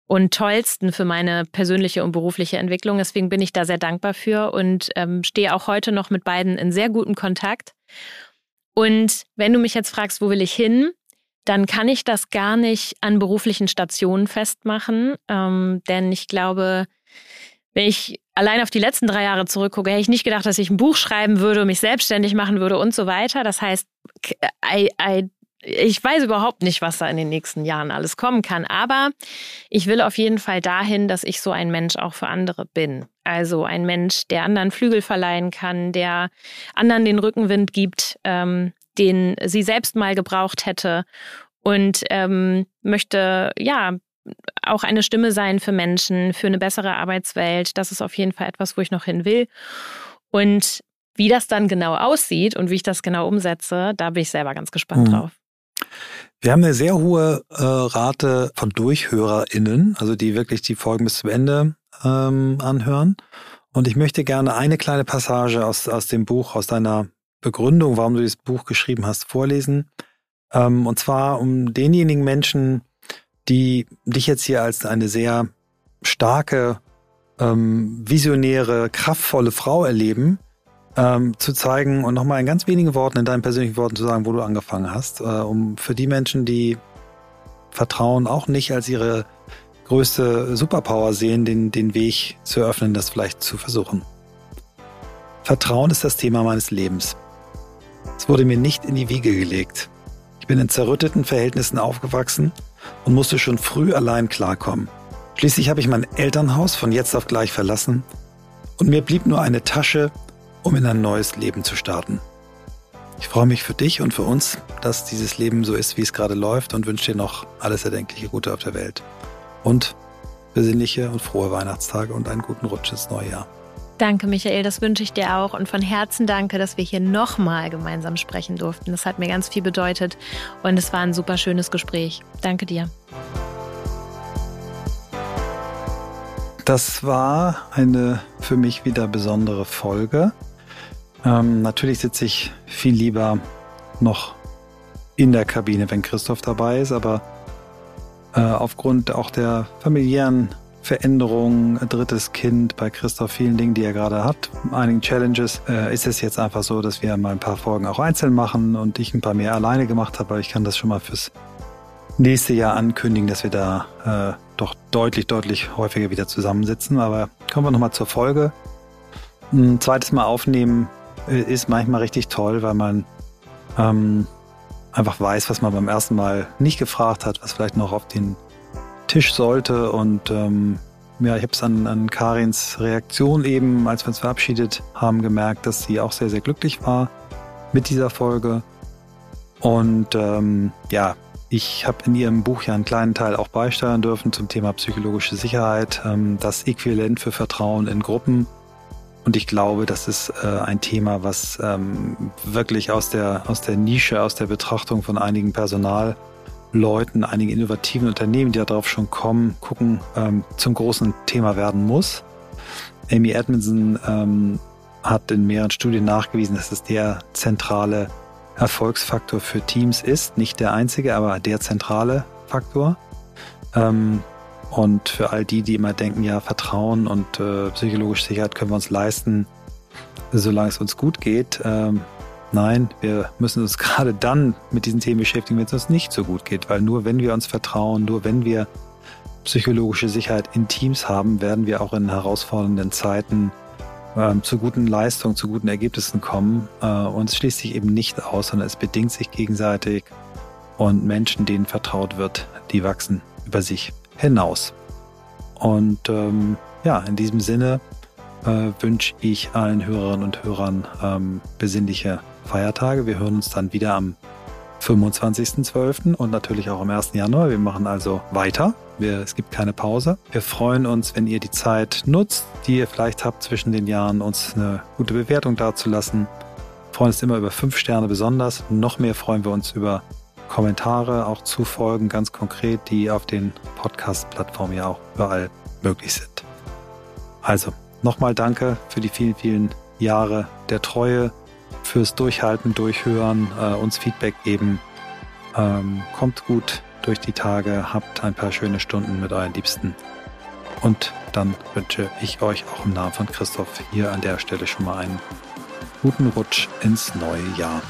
und tollsten für meine persönliche und berufliche Entwicklung. Deswegen bin ich da sehr dankbar für und ähm, stehe auch heute noch mit beiden in sehr gutem Kontakt. Und wenn du mich jetzt fragst, wo will ich hin, dann kann ich das gar nicht an beruflichen Stationen festmachen. Ähm, denn ich glaube, wenn ich allein auf die letzten drei Jahre zurückgucke, hätte ich nicht gedacht, dass ich ein Buch schreiben würde, mich selbstständig machen würde und so weiter. Das heißt, I, I, ich weiß überhaupt nicht, was da in den nächsten Jahren alles kommen kann. Aber ich will auf jeden Fall dahin, dass ich so ein Mensch auch für andere bin. Also ein Mensch, der anderen Flügel verleihen kann, der anderen den Rückenwind gibt, ähm, den sie selbst mal gebraucht hätte und ähm, möchte ja auch eine Stimme sein für Menschen, für eine bessere Arbeitswelt. Das ist auf jeden Fall etwas, wo ich noch hin will. Und wie das dann genau aussieht und wie ich das genau umsetze, da bin ich selber ganz gespannt mhm. drauf. Wir haben eine sehr hohe äh, Rate von DurchhörerInnen, also die wirklich die Folgen bis zum Ende ähm, anhören. Und ich möchte gerne eine kleine Passage aus, aus dem Buch, aus deiner Begründung, warum du dieses Buch geschrieben hast, vorlesen. Ähm, und zwar um denjenigen Menschen, die dich jetzt hier als eine sehr starke, ähm, visionäre, kraftvolle Frau erleben, ähm, zu zeigen und nochmal in ganz wenigen Worten, in deinen persönlichen Worten zu sagen, wo du angefangen hast, äh, um für die Menschen, die Vertrauen auch nicht als ihre größte Superpower sehen, den, den Weg zu eröffnen, das vielleicht zu versuchen. Vertrauen ist das Thema meines Lebens. Es wurde mir nicht in die Wiege gelegt. Ich bin in zerrütteten Verhältnissen aufgewachsen und musste schon früh allein klarkommen. Schließlich habe ich mein Elternhaus von jetzt auf gleich verlassen und mir blieb nur eine Tasche, um in ein neues Leben zu starten. Ich freue mich für dich und für uns, dass dieses Leben so ist, wie es gerade läuft und wünsche dir noch alles erdenkliche Gute auf der Welt. Und besinnliche und frohe Weihnachtstage und einen guten Rutsch ins neue Jahr. Danke, Michael, das wünsche ich dir auch. Und von Herzen danke, dass wir hier nochmal gemeinsam sprechen durften. Das hat mir ganz viel bedeutet und es war ein super schönes Gespräch. Danke dir. Das war eine für mich wieder besondere Folge. Ähm, natürlich sitze ich viel lieber noch in der Kabine, wenn Christoph dabei ist, aber äh, aufgrund auch der familiären Veränderungen, drittes Kind bei Christoph, vielen Dingen, die er gerade hat, einigen Challenges, äh, ist es jetzt einfach so, dass wir mal ein paar Folgen auch einzeln machen und ich ein paar mehr alleine gemacht habe, aber ich kann das schon mal fürs nächste Jahr ankündigen, dass wir da äh, doch deutlich, deutlich häufiger wieder zusammensitzen. Aber kommen wir nochmal zur Folge. Ein zweites Mal aufnehmen äh, ist manchmal richtig toll, weil man ähm, einfach weiß, was man beim ersten Mal nicht gefragt hat, was vielleicht noch auf den Tisch sollte. Und ähm, ja, ich habe es an, an Karins Reaktion eben, als wir uns verabschiedet haben, gemerkt, dass sie auch sehr, sehr glücklich war mit dieser Folge. Und ähm, ja, ich habe in ihrem Buch ja einen kleinen Teil auch beisteuern dürfen zum Thema psychologische Sicherheit, ähm, das Äquivalent für Vertrauen in Gruppen. Und ich glaube, das ist äh, ein Thema, was ähm, wirklich aus der, aus der Nische, aus der Betrachtung von einigen Personal Leuten, einigen innovativen Unternehmen, die darauf schon kommen, gucken, ähm, zum großen Thema werden muss. Amy Edmondson ähm, hat in mehreren Studien nachgewiesen, dass es der zentrale Erfolgsfaktor für Teams ist. Nicht der einzige, aber der zentrale Faktor. Ähm, und für all die, die immer denken, ja, Vertrauen und äh, psychologische Sicherheit können wir uns leisten, solange es uns gut geht, ähm, Nein, wir müssen uns gerade dann mit diesen Themen beschäftigen, wenn es uns nicht so gut geht, weil nur wenn wir uns vertrauen, nur wenn wir psychologische Sicherheit in Teams haben, werden wir auch in herausfordernden Zeiten äh, zu guten Leistungen, zu guten Ergebnissen kommen. Äh, und es schließt sich eben nicht aus, sondern es bedingt sich gegenseitig. Und Menschen, denen vertraut wird, die wachsen über sich hinaus. Und ähm, ja, in diesem Sinne äh, wünsche ich allen Hörerinnen und Hörern ähm, besinnliche Feiertage. Wir hören uns dann wieder am 25.12. und natürlich auch am 1. Januar. Wir machen also weiter. Wir, es gibt keine Pause. Wir freuen uns, wenn ihr die Zeit nutzt, die ihr vielleicht habt zwischen den Jahren, uns eine gute Bewertung dazulassen. Wir freuen uns immer über fünf Sterne besonders. Noch mehr freuen wir uns über Kommentare, auch zu Folgen ganz konkret, die auf den Podcast-Plattformen ja auch überall möglich sind. Also, nochmal danke für die vielen, vielen Jahre der Treue, fürs Durchhalten, Durchhören, äh, uns Feedback geben. Ähm, kommt gut durch die Tage, habt ein paar schöne Stunden mit euren Liebsten. Und dann wünsche ich euch auch im Namen von Christoph hier an der Stelle schon mal einen guten Rutsch ins neue Jahr.